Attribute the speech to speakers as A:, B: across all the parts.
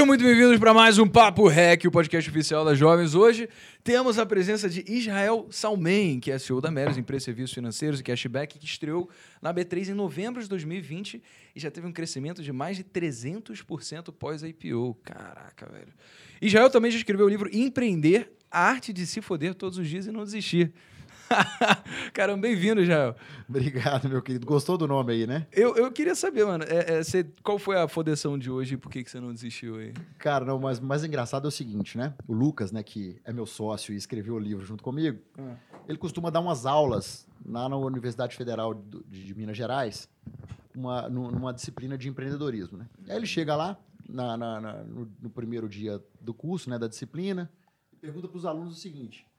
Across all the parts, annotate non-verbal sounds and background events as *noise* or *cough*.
A: Sejam muito bem-vindos para mais um Papo Rec, o podcast oficial das jovens. Hoje temos a presença de Israel Salmen, que é CEO da Meros, empresa de serviços financeiros e cashback, que estreou na B3 em novembro de 2020 e já teve um crescimento de mais de 300% pós-IPO. Caraca, velho. Israel também já escreveu o livro Empreender, a arte de se foder todos os dias e não desistir. *laughs* Caramba, bem-vindo, Jael.
B: Obrigado, meu querido. Gostou do nome aí, né?
A: Eu, eu queria saber, mano, é, é, cê, qual foi a fodeção de hoje e por que, que você não desistiu aí?
B: Cara, não, mas mais engraçado é o seguinte, né? O Lucas, né, que é meu sócio e escreveu o livro junto comigo, ah. ele costuma dar umas aulas lá na Universidade Federal de, de Minas Gerais, uma, numa disciplina de empreendedorismo, né? Aí ele chega lá, na, na, na no, no primeiro dia do curso, né, da disciplina, e pergunta para os alunos o seguinte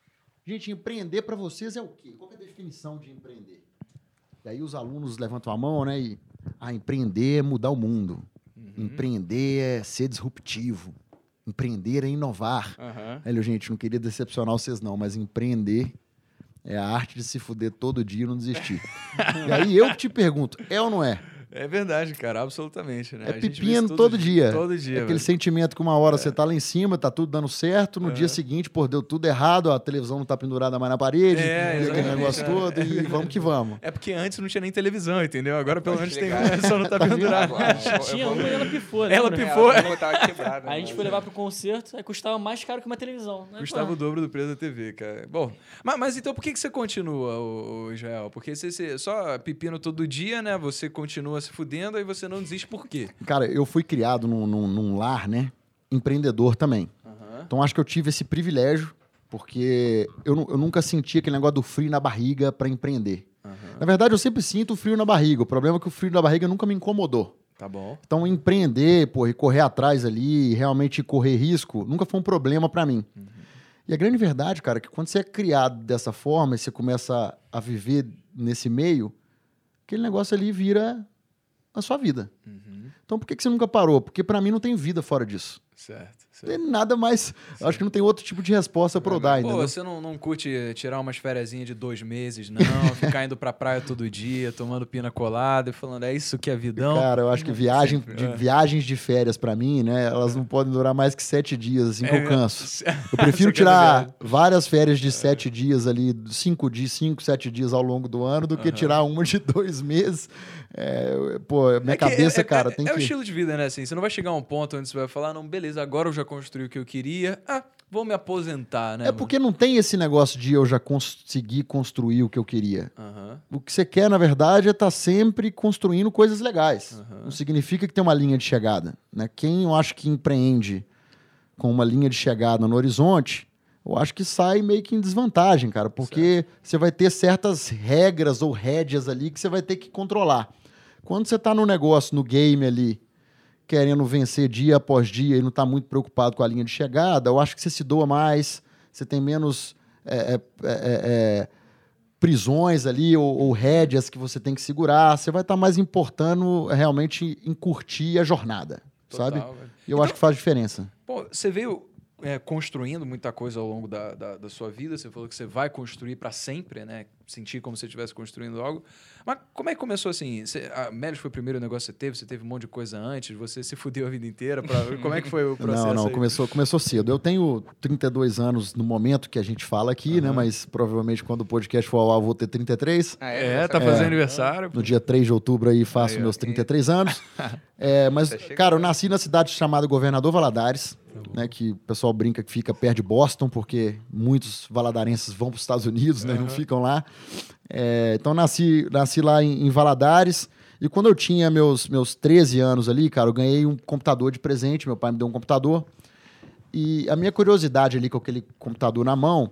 B: Gente, empreender para vocês é o quê? Qual é a definição de empreender? E aí os alunos levantam a mão, né? E, ah, empreender é mudar o mundo. Uhum. Empreender é ser disruptivo. Empreender é inovar. Uhum. Aí, gente, não queria decepcionar vocês não, mas empreender é a arte de se fuder todo dia e não desistir. *laughs* e aí eu te pergunto, é ou não é?
A: É verdade, cara, absolutamente. Né?
B: É pepino todo, todo, dia.
A: Todo dia.
B: É aquele sentimento que uma hora é. você tá lá em cima, tá tudo dando certo, no é. dia seguinte, pô, deu tudo errado, a televisão não tá pendurada mais na parede, é, aquele negócio todo, e *laughs* vamos que vamos.
A: É porque antes não tinha nem televisão, entendeu? Agora pelo menos tem uma, *laughs* só não tá pendurada.
C: tinha uma e ela pifou, né?
A: Ela pifou.
C: Ela quebrada, aí a gente foi levar pro concerto, aí custava mais caro que uma televisão.
A: Né? Custava o dobro do preço da TV, cara. Bom, mas, mas então por que, que você continua, o, o Israel? Porque você, você só pepino todo dia, né? Você continua se fudendo, aí você não desiste por quê?
B: Cara, eu fui criado num, num, num lar, né? Empreendedor também. Uhum. Então acho que eu tive esse privilégio, porque eu, eu nunca senti aquele negócio do frio na barriga para empreender. Uhum. Na verdade, eu sempre sinto frio na barriga. O problema é que o frio na barriga nunca me incomodou.
A: Tá bom.
B: Então, empreender, pô, e correr atrás ali, realmente correr risco, nunca foi um problema para mim. Uhum. E a grande verdade, cara, é que quando você é criado dessa forma e você começa a viver nesse meio, aquele negócio ali vira a sua vida. Uhum. Então por que, que você nunca parou? Porque para mim não tem vida fora disso.
A: Certo.
B: Tem nada mais. Acho que não tem outro tipo de resposta para dar ainda.
A: Pô, você não, não curte tirar umas férias de dois meses, não? *laughs* ficar indo pra praia todo dia, tomando pina colada e falando, é isso que é vidão?
B: Cara, eu acho que viagem, *laughs* de, é. viagens de férias para mim, né? Elas não podem durar mais que sete dias, assim, que é, *laughs* eu canso. Eu prefiro tirar várias férias de sete dias ali, cinco dias, cinco, sete dias ao longo do ano, do que uhum. tirar uma de dois meses. É, pô, minha é cabeça,
A: é,
B: cara,
A: é,
B: tem
A: é
B: que.
A: É o estilo de vida, né? Assim, você não vai chegar a um ponto onde você vai falar, não, beleza, agora eu já construí o que eu queria. Ah, vou me aposentar, né?
B: É porque não tem esse negócio de eu já consegui construir o que eu queria. Uhum. O que você quer, na verdade, é estar tá sempre construindo coisas legais. Uhum. Não significa que tem uma linha de chegada. Né? Quem eu acho que empreende com uma linha de chegada no horizonte, eu acho que sai meio que em desvantagem, cara, porque certo. você vai ter certas regras ou rédeas ali que você vai ter que controlar. Quando você está no negócio, no game ali, querendo vencer dia após dia e não está muito preocupado com a linha de chegada, eu acho que você se doa mais, você tem menos é, é, é, é prisões ali ou, ou, rédeas que você tem que segurar, você vai estar tá mais importando realmente em curtir a jornada, Total, sabe? E eu então, acho que faz diferença.
A: Pô, você veio é, construindo muita coisa ao longo da, da, da, sua vida. Você falou que você vai construir para sempre, né? Sentir como se estivesse construindo algo. Mas como é que começou assim? Você, a Melis foi o primeiro negócio que você teve? Você teve um monte de coisa antes? Você se fudeu a vida inteira? Pra, *laughs* como é que foi o processo?
B: Não, não, começou, começou cedo. Eu tenho 32 anos no momento que a gente fala aqui, uhum. né? Mas provavelmente quando o podcast for ao ar, eu vou ter 33.
A: Ah, é, é, tá fazendo é, aniversário.
B: No dia 3 de outubro aí faço aí, meus 33 anos. *laughs* é, mas, cara, eu nasci na cidade chamada Governador Valadares. Tá né, que o pessoal brinca que fica perto de Boston, porque muitos valadarenses vão para os Estados Unidos, né, uhum. não ficam lá. É, então nasci, nasci lá em, em, Valadares. E quando eu tinha meus, meus 13 anos ali, cara, eu ganhei um computador de presente. Meu pai me deu um computador. E a minha curiosidade ali com aquele computador na mão,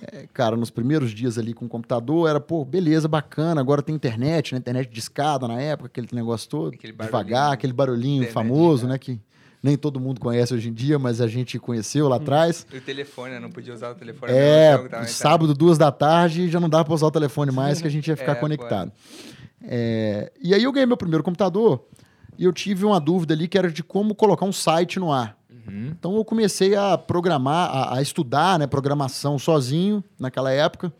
B: é, cara, nos primeiros dias ali com o computador, era, pô, beleza, bacana, agora tem internet, né? Internet de escada na época, aquele negócio todo, aquele devagar, aquele barulhinho famoso, né? Que nem todo mundo conhece hoje em dia, mas a gente conheceu lá hum. atrás.
D: O telefone, não podia usar o telefone.
B: É, jogo, sábado, duas da tarde, já não dava para usar o telefone mais, que a gente ia *laughs* ficar é, conectado. É, e aí eu ganhei meu primeiro computador e eu tive uma dúvida ali que era de como colocar um site no ar. Uhum. Então eu comecei a programar, a, a estudar né, programação sozinho naquela época.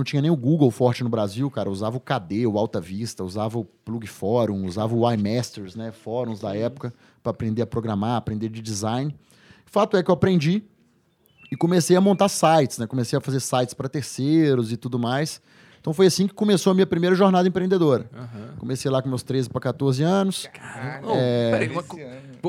B: Não tinha nem o Google forte no Brasil, cara. Usava o KD, o Alta Vista, usava o Plug Forum, usava o iMasters, né? Fóruns da época, para aprender a programar, aprender de design. O fato é que eu aprendi e comecei a montar sites, né? Comecei a fazer sites para terceiros e tudo mais. Então foi assim que começou a minha primeira jornada empreendedora.
A: Aham.
B: Comecei lá com meus 13 para 14 anos.
D: Caralho,
A: Oh, peraí, uma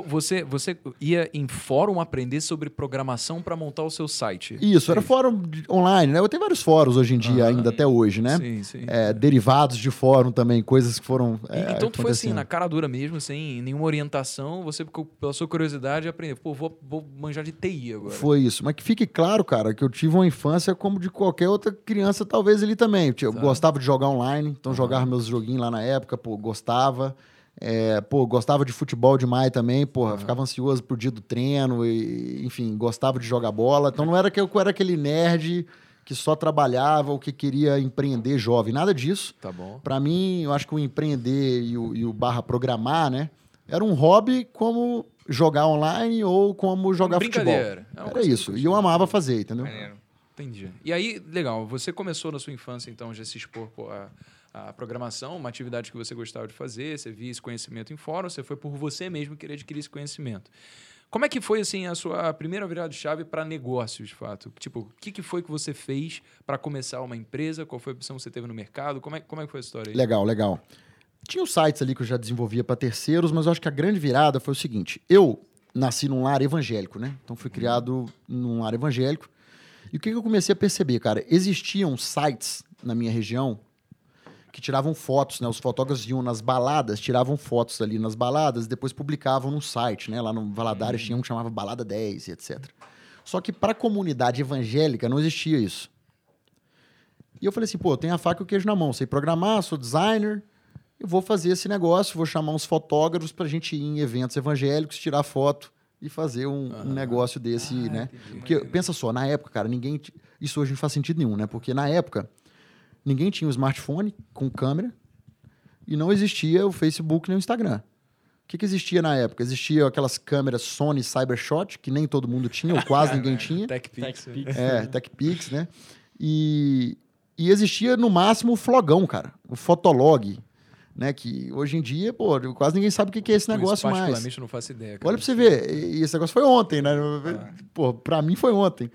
A: Você, você ia em fórum aprender sobre programação para montar o seu site.
B: Isso, era fórum online, né? Eu tenho vários fóruns hoje em dia,
A: Aham.
B: ainda até hoje, né?
A: Sim, sim.
B: É, derivados de fórum também, coisas que foram.
A: E-
B: é,
A: então tu foi assim, na cara dura mesmo, sem nenhuma orientação, você, pela sua curiosidade, aprendeu. Pô, vou, vou manjar de TI agora.
B: Foi isso. Mas que fique claro, cara, que eu tive uma infância como de qualquer outra criança, talvez ali também. Eu
A: Tá.
B: gostava de jogar online, então jogava meus joguinhos lá na época, pô, gostava. É, pô, gostava de futebol demais também, porra, ficava ansioso pro dia do treino, e, enfim, gostava de jogar bola. Então não era que eu era aquele nerd que só trabalhava ou que queria empreender jovem, nada disso.
A: Tá bom.
B: Pra mim, eu acho que o empreender e o, e o barra programar, né? Era um hobby como jogar online ou como jogar futebol.
A: Brincadeira. É
B: Era
A: coisa
B: isso. E eu amava fazer, entendeu?
D: Maneiro.
A: Entendi. E aí, legal, você começou na sua infância, então, já se expor a, a programação, uma atividade que você gostava de fazer, você via esse conhecimento em fórum, você foi por você mesmo querer adquirir esse conhecimento. Como é que foi, assim, a sua primeira virada de chave para negócios, de fato? Tipo, o que, que foi que você fez para começar uma empresa? Qual foi a opção que você teve no mercado? Como é, como é que foi a história aí?
B: Legal, legal. Tinha os sites ali que eu já desenvolvia para terceiros, mas eu acho que a grande virada foi o seguinte: eu nasci num lar evangélico, né? Então fui criado num lar evangélico. E o que que eu comecei a perceber, cara? Existiam sites na minha região que tiravam fotos, né? Os fotógrafos iam nas baladas, tiravam fotos ali nas baladas, depois publicavam no site, né? Lá no Valadares tinha um que chamava Balada 10 e etc. Só que para a comunidade evangélica não existia isso. E eu falei assim, pô, eu tenho a faca e o queijo na mão, sei programar, sou designer, eu vou fazer esse negócio, vou chamar uns fotógrafos pra gente ir em eventos evangélicos, tirar foto e fazer um, um negócio desse, né? Porque pensa só, na época, cara, ninguém. t- Isso hoje não faz sentido nenhum, né? Porque na época, ninguém tinha um smartphone com câmera e não existia o Facebook nem o Instagram. O que, que existia na época? Existia aquelas câmeras Sony Cybershot, que nem todo mundo tinha, ou quase *laughs* ninguém tinha.
A: TechPix.
C: TechPix.
B: É, TechPix, né? E, e existia no máximo o Flogão, cara, o Fotolog, né? Que hoje em dia, pô, quase ninguém sabe o que é esse
A: Pô, isso
B: negócio mais.
A: particularmente não faço ideia. cara.
B: Olha pra você ver, e esse negócio foi ontem, né? Pô, pra mim foi ontem.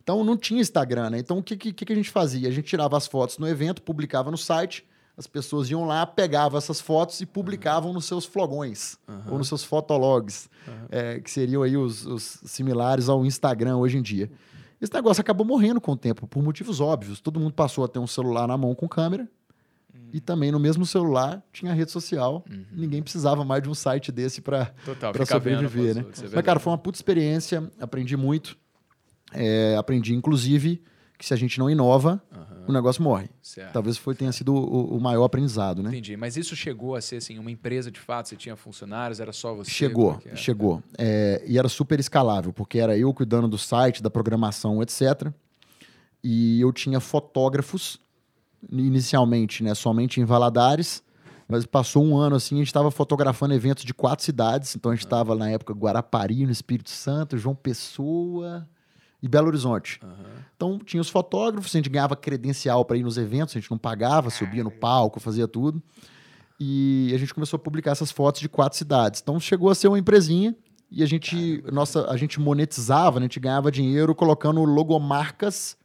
B: Então não tinha Instagram, né? Então o que, que, que a gente fazia? A gente tirava as fotos no evento, publicava no site, as pessoas iam lá, pegavam essas fotos e publicavam nos seus flogões, ou nos seus fotologs, é, que seriam aí os, os similares ao Instagram hoje em dia. Esse negócio acabou morrendo com o tempo, por motivos óbvios. Todo mundo passou a ter um celular na mão com câmera, e também no mesmo celular tinha rede social. Ninguém precisava mais de um site desse para
A: vendo
B: sobreviver, né?
A: é
B: Mas,
A: verdade.
B: cara, foi uma puta experiência, aprendi muito. É, aprendi, inclusive, que se a gente não inova, o negócio morre.
A: Certo.
B: Talvez foi, tenha sido o, o maior aprendizado, né?
A: Entendi. Mas isso chegou a ser assim, uma empresa de fato? Você tinha funcionários? Era só você?
B: Chegou,
A: é era?
B: chegou. É, e era super escalável, porque era eu cuidando do site, da programação, etc. E eu tinha fotógrafos, inicialmente, né, somente em Valadares, mas passou um ano assim, a gente estava fotografando eventos de quatro cidades. Então a gente estava, na época, Guarapari, no Espírito Santo, João Pessoa e Belo Horizonte. Então tinha os fotógrafos, a gente ganhava credencial para ir nos eventos, a gente não pagava, subia no palco, fazia tudo. E a gente começou a publicar essas fotos de quatro cidades. Então chegou a ser uma empresinha e a gente, nossa, a gente monetizava, né? a gente ganhava dinheiro colocando logomarcas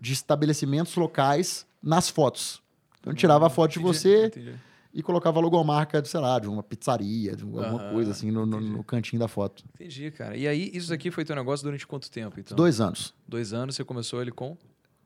B: de estabelecimentos locais nas fotos. Então tirava a foto de
A: Entendi,
B: você
A: entendi.
B: e colocava a logomarca, de, sei lá, de uma pizzaria, de alguma
A: Aham,
B: coisa assim, no, no- no cantinho da foto.
A: Entendi, cara. E aí, isso aqui foi teu negócio durante quanto tempo, então?
B: Dois anos.
A: Dois anos, você começou ele com...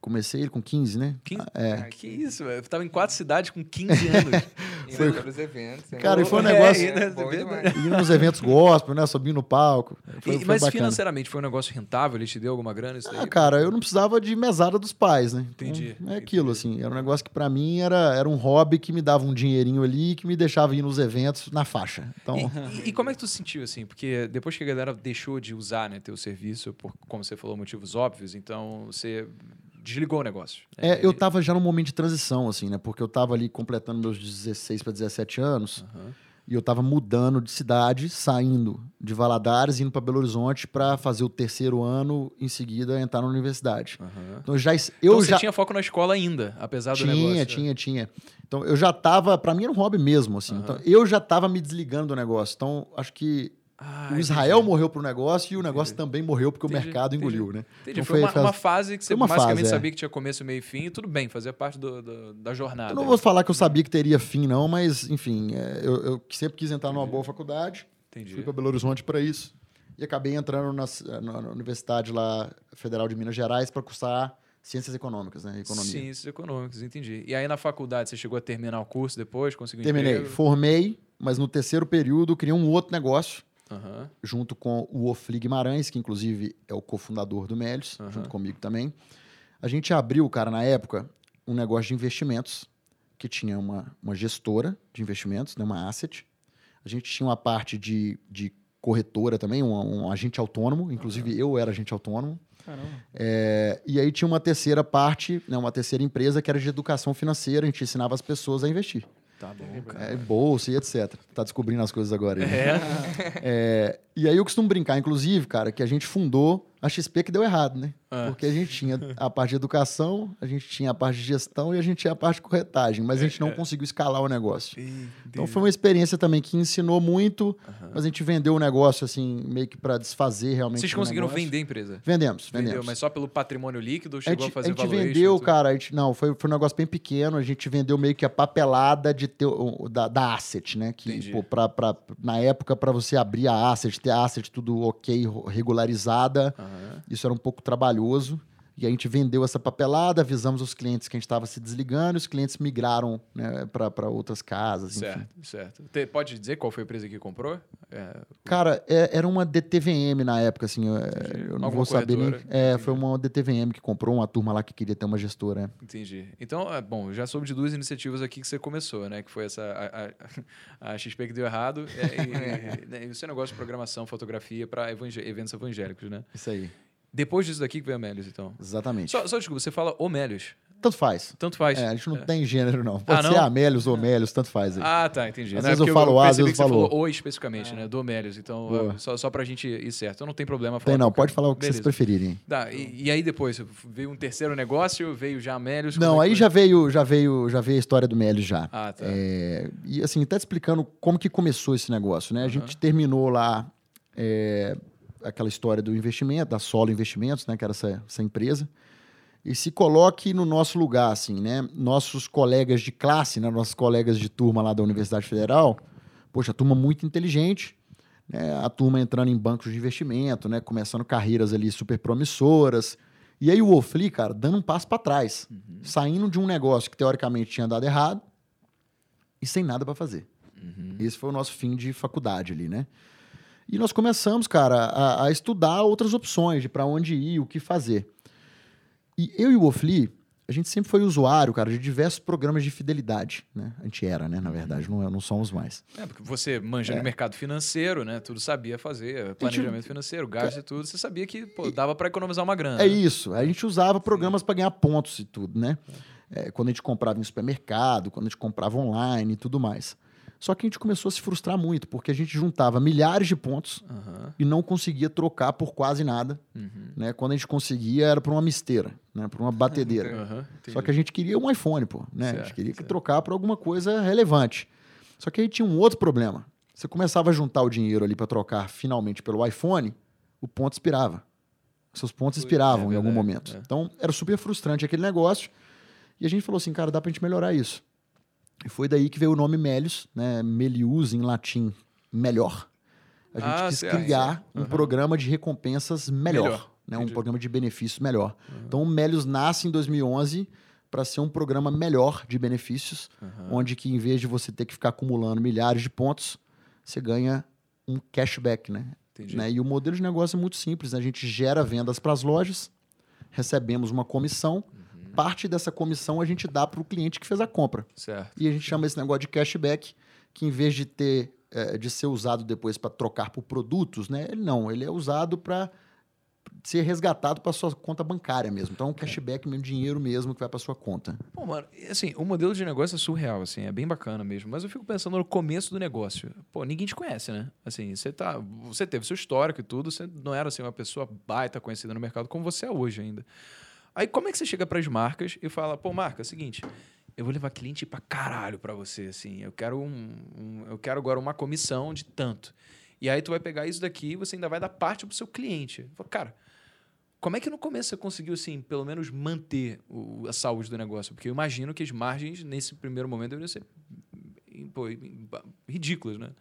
B: Comecei ele com 15, né?
A: 15?
B: É.
A: Que isso, velho? Eu tava em quatro cidades com 15 anos. *laughs*
D: Indo pelos eventos. né?
B: Cara, e foi um
A: É,
B: negócio.
A: você vê,
D: demais.
B: E nos eventos gospel, né? Subindo no palco. Foi,
A: E-
B: foi
A: mas
B: bacana.
A: financeiramente foi um negócio rentável? Ele te deu alguma grana? Isso daí?
B: Ah, cara, eu não precisava de mesada dos pais, né? Então,
A: Entendi,
B: É aquilo, assim. Era um negócio que pra mim era, era um hobby que me dava um dinheirinho ali que me deixava ir nos eventos na faixa. Então,
A: E, e- e como é que tu se sentiu, assim? Porque depois que a galera deixou de usar né, teu serviço, por, como você falou, motivos óbvios, então você desligou o negócio.
B: é, eu
A: Ele-
B: tava já num momento de transição, assim, né? Porque eu tava ali completando meus 16 para 17 anos.
A: Aham.
B: E eu estava mudando de cidade, saindo de Valadares, indo para Belo Horizonte para fazer o terceiro ano, em seguida entrar na universidade.
A: Uhum.
B: Então já eu
A: então, você
B: já
A: tinha foco na escola ainda, apesar
B: tinha,
A: do negócio.
B: Tinha, tinha, tinha. Então eu já estava, para mim era um hobby mesmo, assim.
A: Uhum.
B: Então eu já estava me desligando do negócio. Então acho que
A: ah,
B: o Israel
A: entendi.
B: morreu pro negócio e o negócio
A: Entendi.
B: também morreu porque
A: Entendi,
B: o mercado engoliu, né?
A: Entendi.
B: Então
A: foi, uma,
B: foi-
A: uma fase que você
B: uma
A: basicamente
B: fase, é.
A: sabia que tinha começo, meio e fim, e tudo bem, fazia parte do, do- da jornada.
B: Eu não vou falar que eu sabia que teria fim, não, mas, enfim, é, eu, eu sempre quis entrar numa boa faculdade,
A: Entendi.
B: fui para Belo Horizonte para isso, e acabei entrando na, na- na Universidade lá, Federal de Minas Gerais para cursar Ciências Econômicas, né? Economia.
A: Ciências econômicas, entendi. E aí na faculdade você chegou a terminar o curso depois, conseguiu
B: Terminei,
A: emprego?
B: formei, mas no terceiro período criei um outro negócio,
A: Aham.
B: junto com o Ofli Guimarães, que inclusive é o cofundador do Melios,
A: Aham.
B: junto comigo também. A gente abriu, cara, na época, um negócio de investimentos, que tinha uma, uma gestora de investimentos, né, uma asset. A gente tinha uma parte de, de corretora também, um, um agente autônomo, inclusive eu era agente autônomo. É, e aí tinha uma terceira parte, né, uma terceira empresa que era de educação financeira, a gente ensinava as pessoas a investir.
A: Tá bom, cara.
B: É, bolsa e etc. Tá descobrindo as coisas agora. aí, né?
A: É.
B: É, e aí eu costumo brincar, inclusive, cara, que a gente fundou a XP que deu errado, né?
A: Ah.
B: Porque a gente tinha a parte de educação, a gente tinha a parte de gestão e a gente tinha a parte de corretagem, mas a gente não conseguiu escalar o negócio. Então foi uma experiência também que ensinou muito, mas a gente vendeu o negócio assim, meio que para desfazer realmente.
A: Vocês conseguiram
B: negócio.
A: vendem a empresa?
B: Vendemos,
A: Vendeu,
B: vendemos.
A: mas só pelo patrimônio líquido
B: A
A: chegou
B: gente,
A: a fazer
B: a gente vendeu, cara, a gente, não, foi, foi um negócio bem pequeno, a gente vendeu meio que a papelada de ter, da, da asset, né? Que,
A: Entendi.
B: pô, pra, pra- na época, para você abrir a asset, ter a asset tudo ok, regularizada,
A: Aham.
B: isso era um pouco trabalhoso. E a gente vendeu essa papelada, avisamos os clientes que a gente estava se desligando, e os clientes migraram né, para outras casas. enfim.
A: Certo, certo. Te- pode dizer qual foi a empresa que comprou? É,
B: Cara, é- era uma DTVM na época, assim, eu, eu não vou saber nem. É,
A: entendi.
B: foi uma DTVM que comprou, uma turma lá que queria ter uma gestora. é.
A: entendi. Então, é, bom, já soube de duas iniciativas aqui que você começou, né? Que foi essa, a, a- a XP que deu errado é, e, e, *laughs* e o seu negócio de programação, fotografia para eventos evangélicos, né?
B: Isso aí,
A: Depois disso daqui que veio a Melios, então.
B: exatamente.
A: Só, só desculpa, você fala Omélios.
B: Tanto faz.
A: Tanto faz.
B: É, a gente não
A: É.
B: tem gênero, não. Pode
A: Ah,
B: ser
A: não?
B: Amélios ou Amélios, tanto faz aí.
A: Ah, tá, entendi.
B: Às
A: Não, é
B: vezes eu
A: porque
B: falo A, às vezes eu falo
A: falou o especificamente, né? Do Omélios. Então,
B: Boa.
A: é, só, só pra gente ir certo. Então não tem problema falar.
B: tem não, pode falar o que
A: Beleza.
B: vocês preferirem.
A: Tá, e, e aí depois, veio um terceiro negócio, veio já Amélios.
B: Não,
A: é
B: aí
A: que
B: já veio, já veio, já veio a história do Mélios já.
A: Ah, tá.
B: É, e assim, até te explicando como que começou esse negócio, né? A gente terminou lá é, aquela história do investimento, da Solo Investimentos, né? Que era essa, essa empresa. E se coloque no nosso lugar, assim, né? Nossos colegas de classe, né? Nossos colegas de turma lá da Universidade Federal, poxa, turma muito inteligente, né? A turma entrando em bancos de investimento, né? Começando carreiras ali super promissoras. E aí o Ofli, cara, dando um passo para trás, saindo de um negócio que teoricamente tinha dado errado e sem nada para fazer. Esse foi o nosso fim de faculdade ali, né? E nós começamos, cara, a, a estudar outras opções de para onde ir, o que fazer. E eu e o Ofli, a gente sempre foi usuário, cara, de diversos programas de fidelidade, né? A gente era, né? Na verdade, não, não somos mais.
A: É, porque você manja no mercado financeiro, né? Tudo sabia fazer, planejamento financeiro, gasto e tudo. Você sabia que pô, dava para economizar uma grana.
B: É
A: né?
B: isso. A gente usava programas para ganhar pontos e tudo, né? É, quando a gente comprava em supermercado, quando a gente comprava online e tudo mais. Só que a gente começou a se frustrar muito, porque a gente juntava milhares de pontos
A: Aham.
B: e não conseguia trocar por quase nada.
A: Uhum.
B: Né? Quando a gente conseguia, era por uma misteira, né? por uma batedeira. *laughs*
A: Aham,
B: Só que a gente queria um iPhone, pô. Né? a
A: Certo,
B: gente queria
A: certo.
B: trocar por alguma coisa relevante. Só que aí tinha um outro problema. Você começava a juntar o dinheiro ali para trocar finalmente pelo iPhone, o ponto expirava. Seus pontos expiravam
A: é
B: em algum
A: verdade,
B: momento.
A: é.
B: Então era super frustrante aquele negócio. E a gente falou assim, cara, dá pra gente melhorar isso. E foi daí que veio o nome Melius, né? Melius em latim, melhor. A gente
A: Ah,
B: quis criar um
A: Aham.
B: programa de recompensas melhor,
A: Melhor,
B: né? um programa de benefícios melhor. Então o Melius nasce em 2011 para ser um programa melhor de benefícios,
A: Aham.
B: onde que em vez de você ter que ficar acumulando milhares de pontos, você ganha um cashback, né?
A: Entendi.
B: né? E o modelo de negócio é muito simples. né? A gente gera vendas para as lojas, recebemos uma comissão,
A: Uhum.
B: Parte dessa comissão a gente dá para o cliente que fez a compra.
A: Certo.
B: E a gente chama esse negócio de cashback, que em vez de ter eh, de ser usado depois para trocar por produtos, né? Ele não, ele é usado para ser resgatado para sua conta bancária mesmo. Então, é um cashback, mesmo dinheiro mesmo que vai para sua conta.
A: Bom, mano, assim, o modelo de negócio é surreal, assim, é bem bacana mesmo. Mas eu fico pensando no começo do negócio. Pô, ninguém te conhece, né? Assim, você tá, você teve seu histórico e tudo, você não era assim uma pessoa baita conhecida no mercado como você é hoje ainda. Aí como é que você chega para as marcas e fala, pô, marca, é o seguinte, eu vou levar cliente para caralho para você, assim, eu quero um, um, eu quero agora uma comissão de tanto. E aí tu vai pegar isso daqui e você ainda vai dar parte pro seu cliente. Fala, cara, como é que no começo você conseguiu, assim, pelo menos manter o, a saúde do negócio? Porque eu imagino que as margens, nesse primeiro momento, deveriam ser pô, ridículas, né?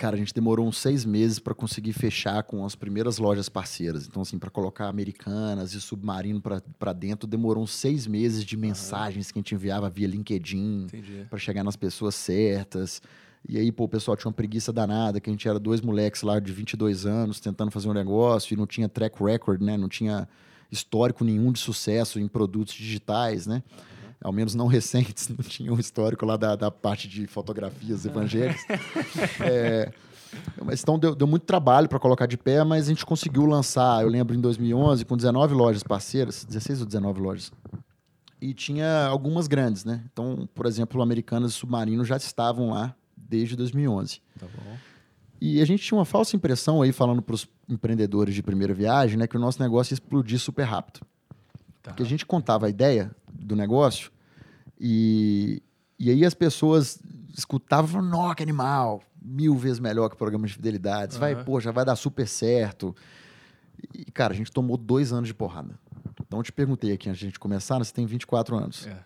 B: Cara, a gente demorou uns seis meses para conseguir fechar com as primeiras lojas parceiras. Então, assim, para colocar Americanas e Submarino para dentro, demorou uns seis meses de mensagens que a gente enviava via LinkedIn para chegar nas pessoas certas. E aí, pô, o pessoal tinha uma preguiça danada, que a gente era dois moleques lá de 22 anos tentando fazer um negócio e não tinha track record, né? Não tinha histórico nenhum de sucesso em produtos digitais, né? Uhum ao menos não recentes, *laughs* não tinha um histórico lá da, da parte de fotografias evangélicas. *laughs* é, mas então deu, deu muito trabalho para colocar de pé, mas a gente conseguiu lançar, eu lembro em 2011, com 19 lojas parceiras, 16 ou 19 lojas. E tinha algumas grandes, né? Então, por exemplo, Americanas e Submarino já estavam lá desde 2011. Tá bom. E a gente tinha uma falsa impressão aí, falando para os empreendedores de primeira viagem, né, que o nosso negócio ia explodir super rápido. Tá. Porque a gente contava a ideia do negócio e, e aí as pessoas escutavam e falavam, nossa, que animal, mil vezes melhor que o programa de fidelidade. Uhum. Vai, pô, já vai dar super certo. E, cara, a gente tomou dois anos de porrada. Então, eu te perguntei aqui antes de a gente começar, né, você tem 24 anos. É.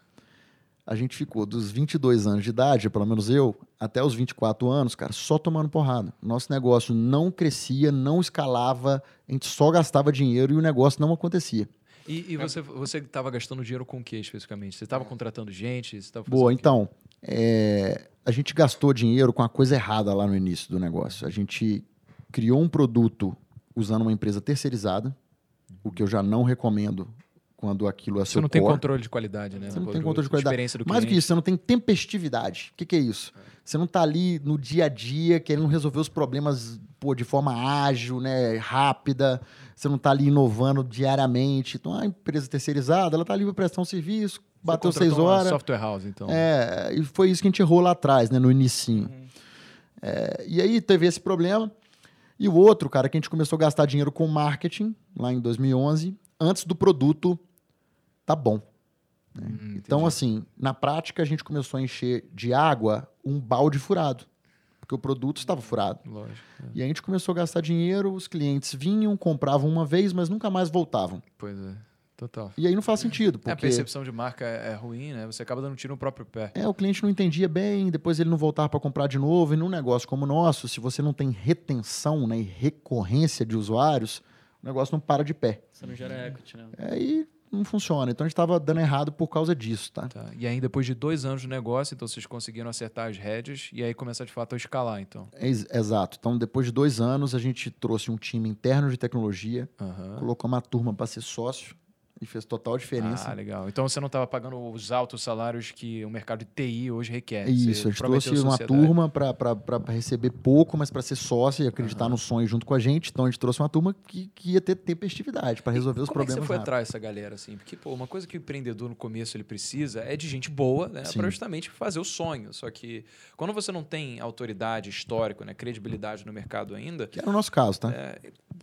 B: A gente ficou dos 22 anos de idade, pelo menos eu, até os 24 anos, cara, só tomando porrada. Nosso negócio não crescia, não escalava, a gente só gastava dinheiro e o negócio não acontecia.
A: E, e você você estava gastando dinheiro com o que especificamente? Você estava contratando gente?
B: Boa, então. É, a gente gastou dinheiro com a coisa errada lá no início do negócio. A gente criou um produto usando uma empresa terceirizada, o que eu já não recomendo quando aquilo é
A: você
B: seu
A: Você não tem controle de qualidade, né?
B: Você não tem controle de qualidade. Mais do que isso, você não tem tempestividade. O que, que é isso? É. Você não está ali no dia a dia querendo resolver os problemas pô, de forma ágil, né, rápida. Você não está ali inovando diariamente. Então, a empresa terceirizada, ela está ali para prestar um serviço, bateu seis horas.
A: software house, então.
B: É, e foi isso que a gente errou lá atrás, né, no inicinho. Uhum. É, e aí teve esse problema. E o outro, cara, que a gente começou a gastar dinheiro com marketing, lá em 2011, antes do produto tá bom. Né? Hum, então, assim, na prática, a gente começou a encher de água um balde furado porque o produto estava furado. Lógico. É. E a gente começou a gastar dinheiro, os clientes vinham, compravam uma vez, mas nunca mais voltavam.
A: Pois é. Total.
B: E aí não faz sentido. Porque...
A: É, a percepção de marca é, é ruim, né? Você acaba dando tiro no próprio pé.
B: É, o cliente não entendia bem, depois ele não voltava para comprar de novo. E num negócio como o nosso, se você não tem retenção né, e recorrência de usuários, o negócio não para de pé.
C: Você não gera equity, né?
B: É, e não funciona. Então a gente estava dando errado por causa disso, tá? tá?
A: E aí, depois de dois anos de negócio, então vocês conseguiram acertar as rédeas e aí começar de fato a escalar, então.
B: Ex exato. Então, depois de dois anos, a gente trouxe um time interno de tecnologia, uhum. colocou uma turma para ser sócio e fez total diferença.
A: Ah, legal. Então você não estava pagando os altos salários que o mercado de TI hoje requer.
B: Isso, você a gente trouxe uma turma para receber pouco, mas para ser sócio e acreditar uhum. no sonho junto com a gente. Então a gente trouxe uma turma que, que ia ter tempestividade para resolver e os problemas. Como
A: é
B: você foi
A: rápido. atrás dessa galera assim? Porque pô, uma coisa que o empreendedor no começo ele precisa é de gente boa, né, para justamente fazer o sonho. Só que quando você não tem autoridade, histórico, né, credibilidade no mercado ainda,
B: que é o nosso caso, tá?
A: É,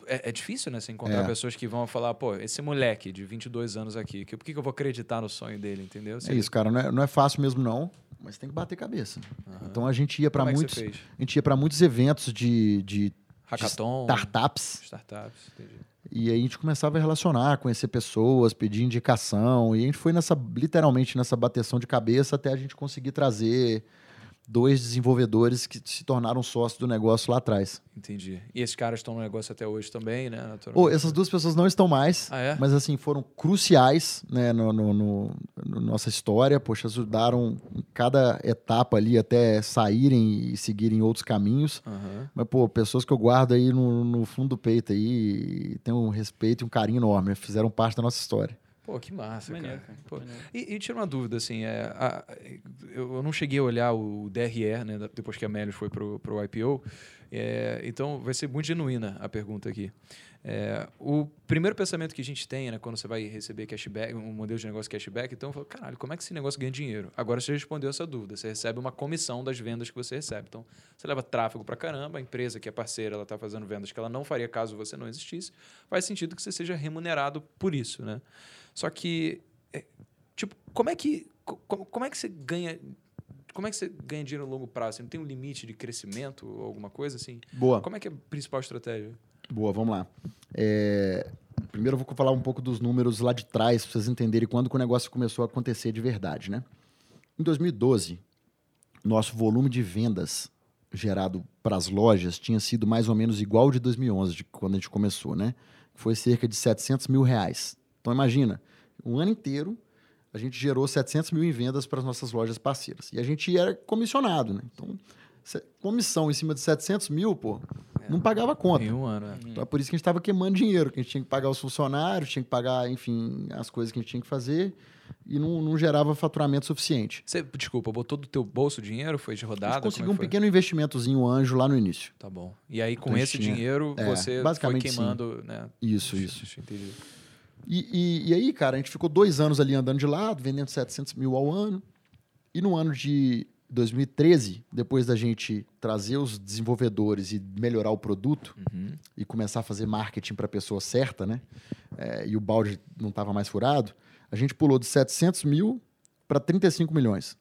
A: é, é difícil, né, você encontrar é. pessoas que vão falar, pô, esse moleque de 20 22 anos aqui. Que, por que, que eu vou acreditar no sonho dele, entendeu?
B: Se é isso, cara. Não é, não é fácil mesmo, não. Mas tem que bater cabeça. Uhum. Então a gente ia para é muitos. A gente ia para muitos eventos de, de,
A: Hackathon,
B: de startups.
A: Startups, entendi.
B: E aí a gente começava a relacionar, conhecer pessoas, pedir indicação. E a gente foi nessa, literalmente, nessa bateção de cabeça até a gente conseguir trazer dois desenvolvedores que se tornaram sócios do negócio lá atrás.
A: Entendi. E esses caras estão no negócio até hoje também, né?
B: Oh, essas duas pessoas não estão mais, ah, é? mas assim, foram cruciais né, no, no, no, no, nossa história. Poxa, ajudaram em cada etapa ali até saírem e seguirem outros caminhos. Uhum. Mas, pô, pessoas que eu guardo aí no, no fundo do peito aí, tem um respeito e um carinho enorme, fizeram parte da nossa história.
A: Pô, que massa, Maneiro, cara. Pô, e, e tira uma dúvida, assim, é, a, eu, eu, não cheguei a olhar o DRE, né, depois que a Melios foi pro, pro IPO, É, então, vai ser muito genuína a pergunta aqui. É, o primeiro pensamento que a gente tem, né, quando você vai receber cashback, um modelo de negócio cashback, então, eu falo, caralho, como é que esse negócio ganha dinheiro? Agora você respondeu essa dúvida. Você recebe uma comissão das vendas que você recebe. Então, você leva tráfego para caramba, a empresa que é parceira, ela está fazendo vendas que ela não faria caso você não existisse. Faz sentido que você seja remunerado por isso, né? Só que, é, tipo, como é que, como, como é que você ganha como é que você ganha dinheiro a longo prazo? Você não tem um limite de crescimento ou alguma coisa assim?
B: Boa.
A: Como é que é a principal estratégia?
B: Boa, vamos lá. É... Primeiro eu vou falar um pouco dos números lá de trás, para vocês entenderem quando que o negócio começou a acontecer de verdade, né? Em 2012, nosso volume de vendas gerado para as lojas tinha sido mais ou menos igual de 2011, de quando a gente começou, né? Foi cerca de 700 mil reais. Então imagina, um ano inteiro a gente gerou 700 mil em vendas para as nossas lojas parceiras. E a gente era comissionado, né? Então, comissão em cima de 700 mil, pô, é. não pagava conta.
A: Em um ano, é.
B: Então é por isso que a gente estava queimando dinheiro, que a gente tinha que pagar os funcionários, tinha que pagar, enfim, as coisas que a gente tinha que fazer e não, não gerava faturamento suficiente.
A: Você, desculpa, botou do teu bolso dinheiro? Foi de rodada? A gente
B: conseguiu
A: é
B: um pequeno investimentozinho anjo lá no início.
A: Tá bom. E aí, com então, esse tinha, dinheiro, é, você basicamente, foi queimando,
B: sim.
A: né?
B: Isso, isso. isso entendi. E, e, e, aí, cara, a gente ficou dois anos ali andando de lado, vendendo 700 mil ao ano. E no ano de 2013, depois da gente trazer os desenvolvedores e melhorar o produto uhum. e começar a fazer marketing para a pessoa certa, né? É, e o balde não estava mais furado, a gente pulou de 700 mil para 35 milhões.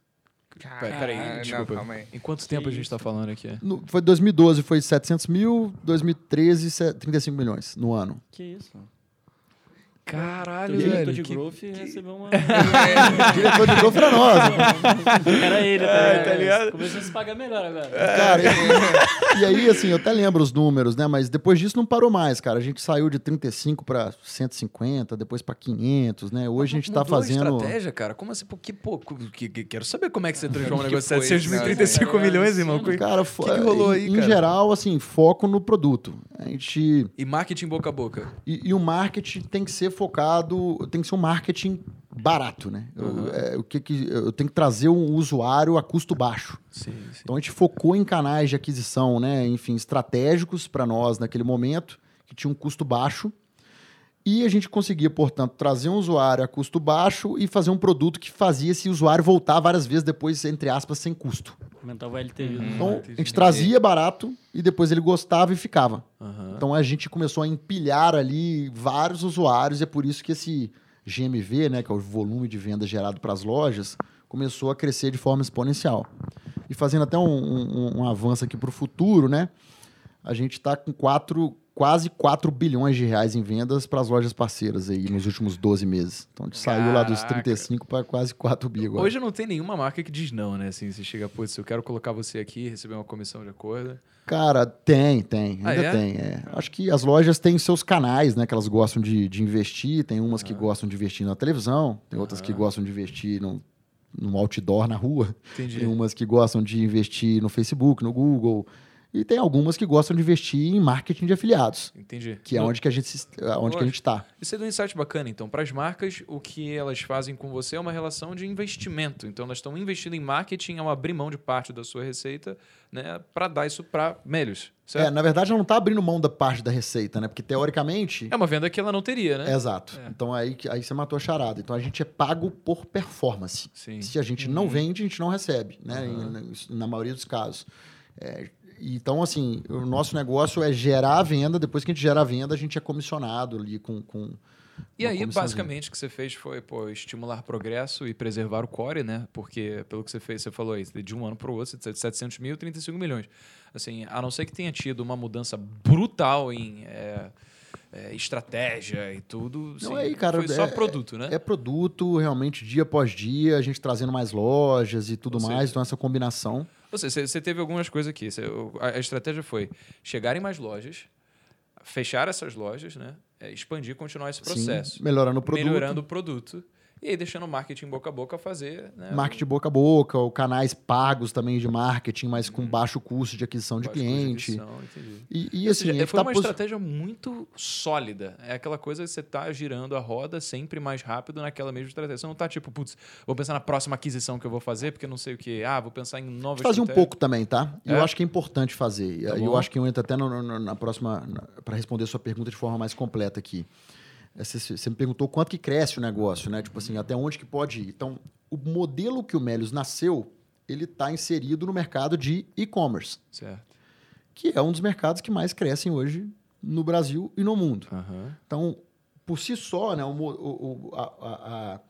A: Peraí, desculpa. Não, em quanto tempo a gente está falando aqui?
B: No, foi 2012, foi 700 mil, 2013, 35 milhões no ano.
C: Que isso?
A: Caralho,
C: o
A: diretor
C: de que... growth recebeu uma. *laughs*
B: É, diretor de growth era nós.
C: Era ele, tá, é, tá ligado? Começou a se pagar melhor agora.
B: Cara, e, *laughs* e, aí, assim, eu até lembro os números, né? Mas depois disso não parou mais, cara. A gente saiu de 35 para 150, depois para 500, né? Hoje a gente tá fazendo.
A: estratégia, cara? Como assim? Porque, pô, que, que, quero saber como é que você transforma um negócio de 735 milhões, irmão.
B: Cara,
A: o que, que rolou aí,
B: em,
A: cara?
B: Em geral, assim, foco no produto. A gente.
A: E marketing boca a boca.
B: E, e o marketing tem que ser focado, tem que ser um marketing barato, né? Uhum. Eu, é, o que, que eu tenho que trazer um usuário a custo baixo.
A: Sim, sim.
B: Então a gente focou em canais de aquisição, né? Enfim, estratégicos para nós naquele momento que tinha um custo baixo e a gente conseguia, portanto, trazer um usuário a custo baixo e fazer um produto que fazia esse usuário voltar várias vezes depois, entre aspas, sem custo.
C: Aumentava o LTV.
B: Uhum. Então, a gente trazia barato e depois ele gostava e ficava. Uhum. Então, a gente começou a empilhar ali vários usuários e é por isso que esse GMV, né, que é o volume de venda gerado para as lojas, começou a crescer de forma exponencial. E fazendo até um, um, um avanço aqui para o futuro, né? A gente está com quatro quase 4 bilhões de reais em vendas para as lojas parceiras aí nos últimos 12 meses. Então a gente Caraca. saiu lá dos 35 para quase 4 bi agora.
A: Hoje não tem nenhuma marca que diz não, né? Assim, você chega, pô, se eu quero colocar você aqui, receber uma comissão de acordo.
B: Cara, tem, tem, ainda ah, é? tem. É. Acho que as lojas têm seus canais, né? Que elas gostam de, de investir. Tem umas ah. que gostam de investir na televisão, tem outras que gostam de investir no, no outdoor na rua. Entendi. Tem umas que gostam de investir no Facebook, no Google. E tem algumas que gostam de investir em marketing de afiliados.
A: Entendi.
B: Que é onde que a gente onde que a gente está.
A: Isso é um insight bacana. Então, para as marcas, o que elas fazem com você é uma relação de investimento. Então, elas estão investindo em marketing ao abrir mão de parte da sua receita, né, para dar isso para.
B: Certo? É, na verdade, ela não está abrindo mão da parte da receita, né? Porque teoricamente.
A: É uma venda que ela não teria, né?
B: exato. É. Então aí, aí você matou a charada. Então a gente é pago por performance.
A: Sim.
B: Se a gente uhum. não vende, a gente não recebe, né? Uhum. Na, na maioria dos casos. É, então, assim, o nosso negócio é gerar a venda. Depois que a gente gera a venda, a gente é comissionado ali com. com
A: e aí, basicamente, o que você fez foi pô, estimular progresso e preservar o core, né? Porque, pelo que você fez, você falou aí, de um ano para o outro, de 700 mil, 35 milhões. Assim, a não ser que tenha tido uma mudança brutal em. É, é, estratégia e tudo.
B: Não, aí, cara,
A: foi só
B: é,
A: produto, né?
B: É produto, realmente, dia após dia, a gente trazendo mais lojas e tudo Ou mais, seja, então essa combinação.
A: Você, você teve algumas coisas aqui. Você, a, estratégia foi chegar em mais lojas, fechar essas lojas, né? É, expandir, continuar esse processo.
B: Sim, melhorando o produto.
A: Melhorando o produto. E aí deixando o marketing boca a boca fazer. Né,
B: marketing boca a boca, ou canais pagos também de marketing, mas com uhum. baixo custo de aquisição de cliente. De aquisição, e, e assim,
A: seja, foi tá uma pos... estratégia muito sólida. É aquela coisa que você está girando a roda sempre mais rápido naquela mesma estratégia. Você não está tipo, putz, vou pensar na próxima aquisição que eu vou fazer, porque não sei o que. Ah, vou pensar em novas
B: Fazer um pouco também, tá? É? Eu acho que é importante fazer. Tá eu acho que eu entro até no, no, na próxima, para responder a sua pergunta de forma mais completa aqui. É, você me perguntou quanto que cresce o negócio, né? Tipo assim, até onde que pode ir. Então, o modelo que o Melios nasceu, ele está inserido no mercado de e-commerce.
A: Certo.
B: Que é um dos mercados que mais crescem hoje no Brasil e no mundo. Uhum. Então, por si só, né, o, o, a, a,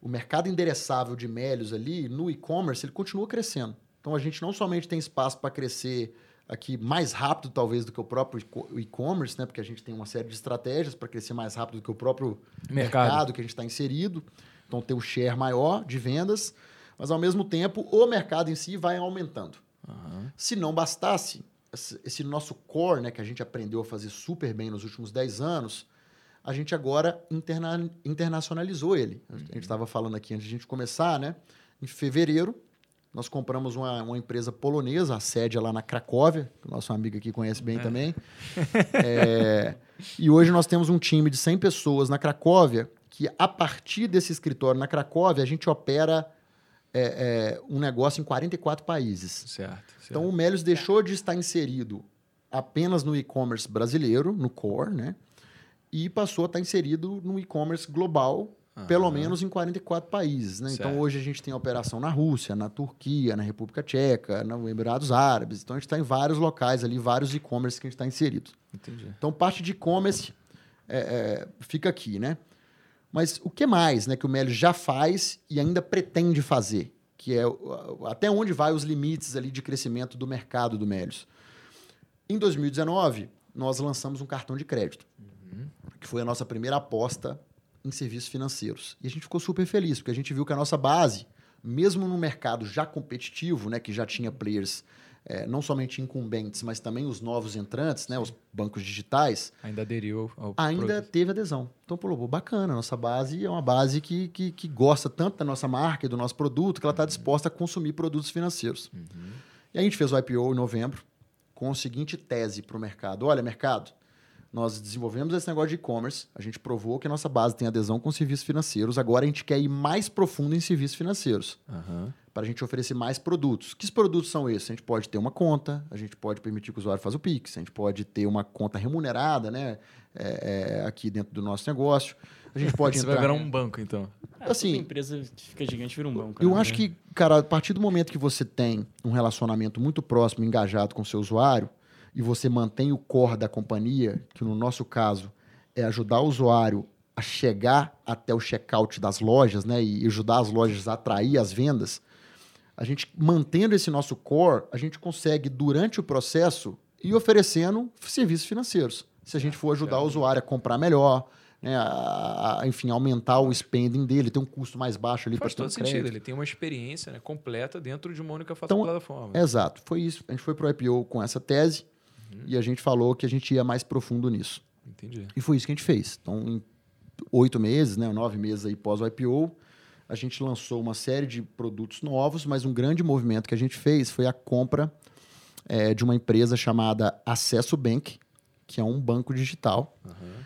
B: o mercado endereçável de Melios ali, no e-commerce, ele continua crescendo. Então, a gente não somente tem espaço para crescer aqui mais rápido, talvez, do que o próprio e-commerce, né? Porque a gente tem uma série de estratégias para crescer mais rápido do que o próprio mercado, mercado que a gente está inserido. Então, ter um share maior de vendas, mas, ao mesmo tempo, o mercado em si vai aumentando. Uhum. Se não bastasse, esse nosso core, né, que a gente aprendeu a fazer super bem nos últimos 10 anos, a gente agora interna internacionalizou ele. A gente estava falando aqui antes de a gente começar, né? Em fevereiro, nós compramos uma, uma empresa polonesa, a sede é lá na Cracóvia, que o nosso amigo aqui conhece bem é. também. É, e hoje nós temos um time de 100 pessoas na Cracóvia, que a partir desse escritório na Cracóvia, a gente opera é, é um negócio em 44 países.
A: Certo, certo.
B: Então o Melios deixou de estar inserido apenas no e-commerce brasileiro, no core, né? E passou a estar inserido no e-commerce global, Uhum. Pelo menos em 44 países. Né? Então, hoje a gente tem operação na Rússia, na Turquia, na República Tcheca, nos Emirados Árabes. Então, a gente está em vários locais ali, vários e-commerce que a gente está inserido.
A: Entendi.
B: Então, parte de e-commerce é, é, fica aqui, né? Mas o que mais né, que o Meli já faz e ainda pretende fazer? Que é até onde vai os limites ali de crescimento do mercado do Melios. Em 2019, nós lançamos um cartão de crédito, uhum. que foi a nossa primeira aposta em serviços financeiros. E a gente ficou super feliz, porque a gente viu que a nossa base, mesmo no mercado já competitivo, né, que já tinha players é, não somente incumbentes, mas também os novos entrantes, né, os bancos digitais.
A: Ainda aderiu ao
B: Ainda produto. teve adesão. Então, pô, bacana, a nossa base é uma base que, que, que, gosta tanto da nossa marca e do nosso produto que ela está uhum. disposta a consumir produtos financeiros. Uhum. E a gente fez o IPO em novembro com a seguinte tese para o mercado: olha, mercado, nós desenvolvemos esse negócio de e-commerce, a gente provou que a nossa base tem adesão com serviços financeiros, agora a gente quer ir mais profundo em serviços financeiros. Uhum. Para a gente oferecer mais produtos. Que produtos são esses? A gente pode ter uma conta, a gente pode permitir que o usuário faça o Pix, a gente pode ter uma conta remunerada né, é, é, aqui dentro do nosso negócio. A gente pode *laughs*
A: Você
B: entrar...
A: vai virar um banco, então.
C: É, assim, a empresa fica gigante, vira um banco.
B: Eu né? acho que, cara, a partir do momento que você tem um relacionamento muito próximo, engajado com o seu usuário, e você mantém o core da companhia, que no nosso caso é ajudar o usuário a chegar até o checkout das lojas, né, e ajudar as lojas a atrair as vendas, a gente mantendo esse nosso core, a gente consegue durante o processo ir oferecendo serviços financeiros. Se a gente for ajudar o usuário a comprar melhor, né, a, a, enfim, aumentar o spending dele, ter um custo mais baixo ali para
A: todo um sentido, ele tem uma experiência né, completa dentro de uma única então, plataforma.
B: Exato, foi isso. A gente foi para o IPO com essa tese. Uhum. E a gente falou que a gente ia mais profundo nisso.
A: Entendi.
B: E foi isso que a gente fez. Então, em oito meses, né, nove meses aí pós o IPO, a gente lançou uma série de produtos novos, mas um grande movimento que a gente fez foi a compra é, de uma empresa chamada Acesso Bank, que é um banco digital, uhum.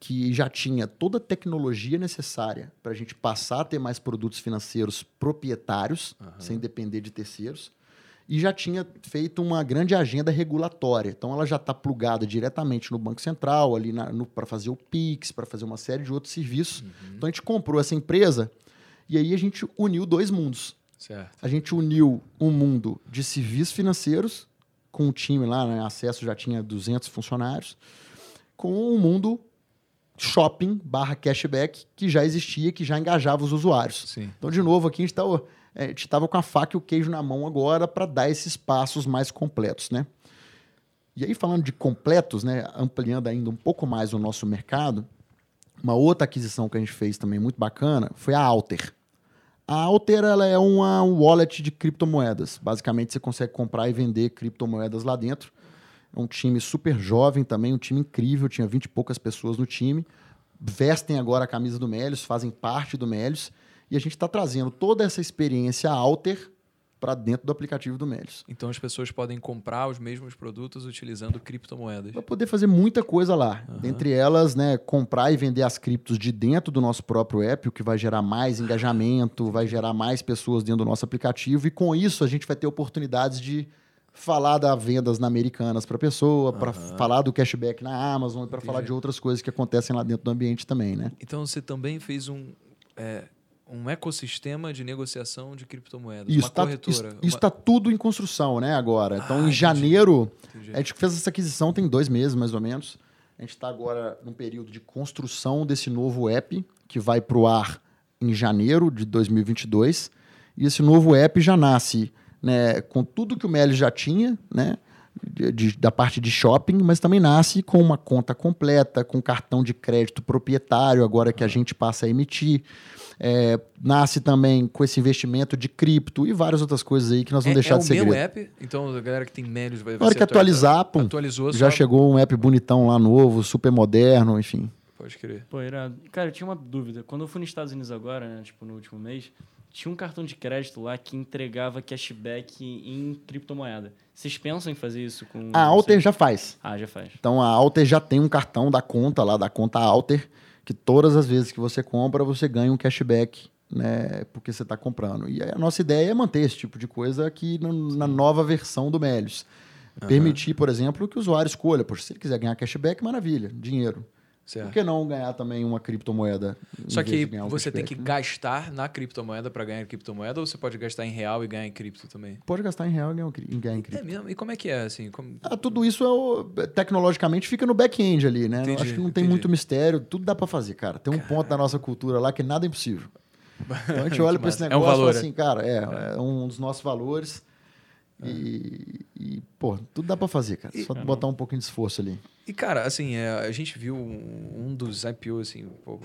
B: que já tinha toda a tecnologia necessária para a gente passar a ter mais produtos financeiros proprietários, uhum. sem depender de terceiros e já tinha feito uma grande agenda regulatória. Então, ela já está plugada diretamente no Banco Central, ali para fazer o PIX, para fazer uma série de outros serviços. Uhum. Então, a gente comprou essa empresa e aí a gente uniu dois mundos.
A: Certo.
B: A gente uniu um mundo de serviços financeiros, com o time lá, né, acesso já tinha 200 funcionários, com o um mundo shopping barra cashback que já existia, que já engajava os usuários.
A: Sim.
B: Então, de novo, aqui a gente está a gente estava com a faca e o queijo na mão agora para dar esses passos mais completos, né? E aí, falando de completos, né, ampliando ainda um pouco mais o nosso mercado, uma outra aquisição que a gente fez também muito bacana foi a Alter. A Alter ela é uma wallet de criptomoedas. Basicamente, você consegue comprar e vender criptomoedas lá dentro. É um time super jovem também, um time incrível, tinha 20 e poucas pessoas no time, vestem agora a camisa do Melios, fazem parte do Melios, e a gente está trazendo toda essa experiência Alter para dentro do aplicativo do Melios.
A: Então as pessoas podem comprar os mesmos produtos utilizando criptomoedas.
B: Vai poder fazer muita coisa lá. Uhum. Dentre elas, né, comprar e vender as criptos de dentro do nosso próprio app, o que vai gerar mais engajamento, vai gerar mais pessoas dentro do nosso aplicativo, e com isso a gente vai ter oportunidades de falar das vendas na Americanas para pessoa, uhum. para falar do cashback na Amazon, para falar de outras coisas que acontecem lá dentro do ambiente também, né?
A: Então você também fez um é, um ecossistema de negociação de criptomoedas,
B: isso, uma tá, corretora. Isso está uma... tudo em construção, né? Agora, então ah, em janeiro entendi. a gente fez essa aquisição tem dois meses mais ou menos. A gente está agora num período de construção desse novo app que vai para o ar em janeiro de 2022 e esse novo app já nasce né, com tudo que o Meli já tinha, né, de, da parte de shopping, mas também nasce com uma conta completa, com cartão de crédito proprietário, agora que a gente passa a emitir. É, nasce também com esse investimento de cripto e várias outras coisas aí que nós vamos é, deixar
A: é
B: de segredo.
A: É o mesmo app? Então a galera que tem Melios vai...
B: Na hora que atualizar, pum, atualizou, já só... chegou um app bonitão lá novo, super moderno, enfim.
A: Pode crer.
C: Pô, irado. Cara, eu tinha uma dúvida. Quando eu fui nos Estados Unidos agora, né, tipo, no último mês, tinha um cartão de crédito lá que entregava cashback em criptomoeda. Vocês pensam em fazer isso com.
B: A Alter já faz.
C: Ah, já faz.
B: Então a Alter já tem um cartão da conta lá, da conta Alter, que todas as vezes que você compra, você ganha um cashback, né? Porque você está comprando. E a nossa ideia é manter esse tipo de coisa aqui na nova versão do Melios. Uhum. Permitir, por exemplo, que o usuário escolha. Poxa, se ele quiser ganhar cashback, maravilha, dinheiro. Certo. Por que não ganhar também uma criptomoeda?
A: Só que você tem que gastar na criptomoeda para ganhar criptomoeda ou você pode gastar em real e ganhar em cripto também?
B: Pode gastar em real e ganhar em cripto.
A: É mesmo? E como é que é assim? Como...
B: Ah, tudo isso é o, tecnologicamente fica no back-end ali, né? Entendi, Acho que não tem entendi. muito mistério, tudo dá para fazer, cara. Tem um cara... ponto da nossa cultura lá que nada é impossível. *laughs* Então a gente olha para esse negócio é um valor, assim, cara, é, é um dos nossos valores. E, e, pô, tudo dá para fazer, cara. Só botar um pouquinho de esforço ali.
A: E, cara, assim, é, a gente viu um, um dos IPOs, assim, pô,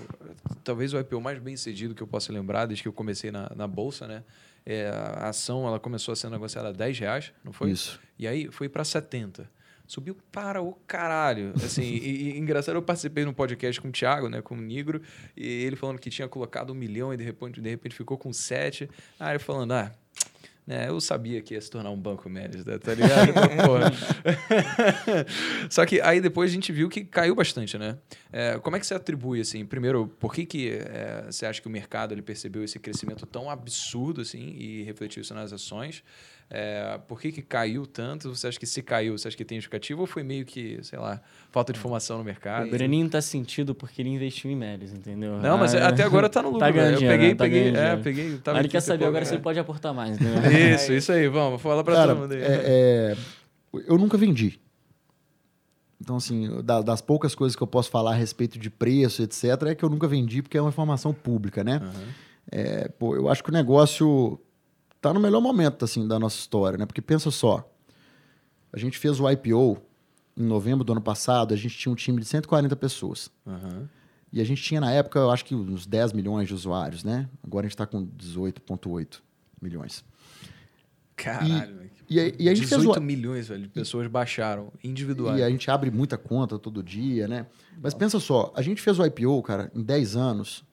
A: talvez o IPO mais bem sucedido que eu possa lembrar desde que eu comecei na, na Bolsa, né? É, a ação ela começou a ser negociada a 10 reais, não foi?
B: Isso.
A: E aí foi para 70. Subiu para o caralho. Assim, e, e, engraçado, eu participei no podcast com o Thiago, né, com o Negro, e ele falando que tinha colocado um milhão e de repente, de repente ficou com sete. Aí ele falando, ah, né? Eu sabia que ia se tornar um banco né? tá ligado? *laughs* *laughs* Só que aí depois a gente viu que caiu bastante, né? É, como é que você atribui, assim? Primeiro, por que, que é, você acha que o mercado ele percebeu esse crescimento tão absurdo, assim, e refletiu isso nas ações? É, por que, que caiu tanto? Você acha que se caiu, você acha que tem justificativa ou foi meio que, sei lá, falta de formação no mercado?
C: O Breninho tá sentido porque ele investiu em Melis, entendeu?
A: Não, mas ah, até agora tá no *laughs* lucro. Tá
C: ganhando,
A: eu peguei,
C: né? tá
A: peguei, é, peguei.
C: Tava ele quer saber agora se ele pode aportar mais, né? *laughs*
A: Isso, isso aí, vamos, fala pra Cara, todo mundo aí.
B: É, é, eu nunca vendi. Então, assim, das poucas coisas que eu posso falar a respeito de preço, etc., é que eu nunca vendi porque é uma informação pública, né? Uhum. É, pô, eu acho que o negócio tá no melhor momento assim da nossa história, né? Porque pensa só, a gente fez o IPO em novembro do ano passado, a gente tinha um time de 140 pessoas. Uhum. E a gente tinha na época, eu acho que uns 10 milhões de usuários, né? Agora a gente está com 18,8 milhões.
A: Caralho,
B: e, e, e a gente 18
A: fez o... milhões velho, de pessoas baixaram, individuais.
B: E a gente abre muita conta todo dia, né? Mas Nossa. pensa só, a gente fez o IPO, cara, em 10 anos,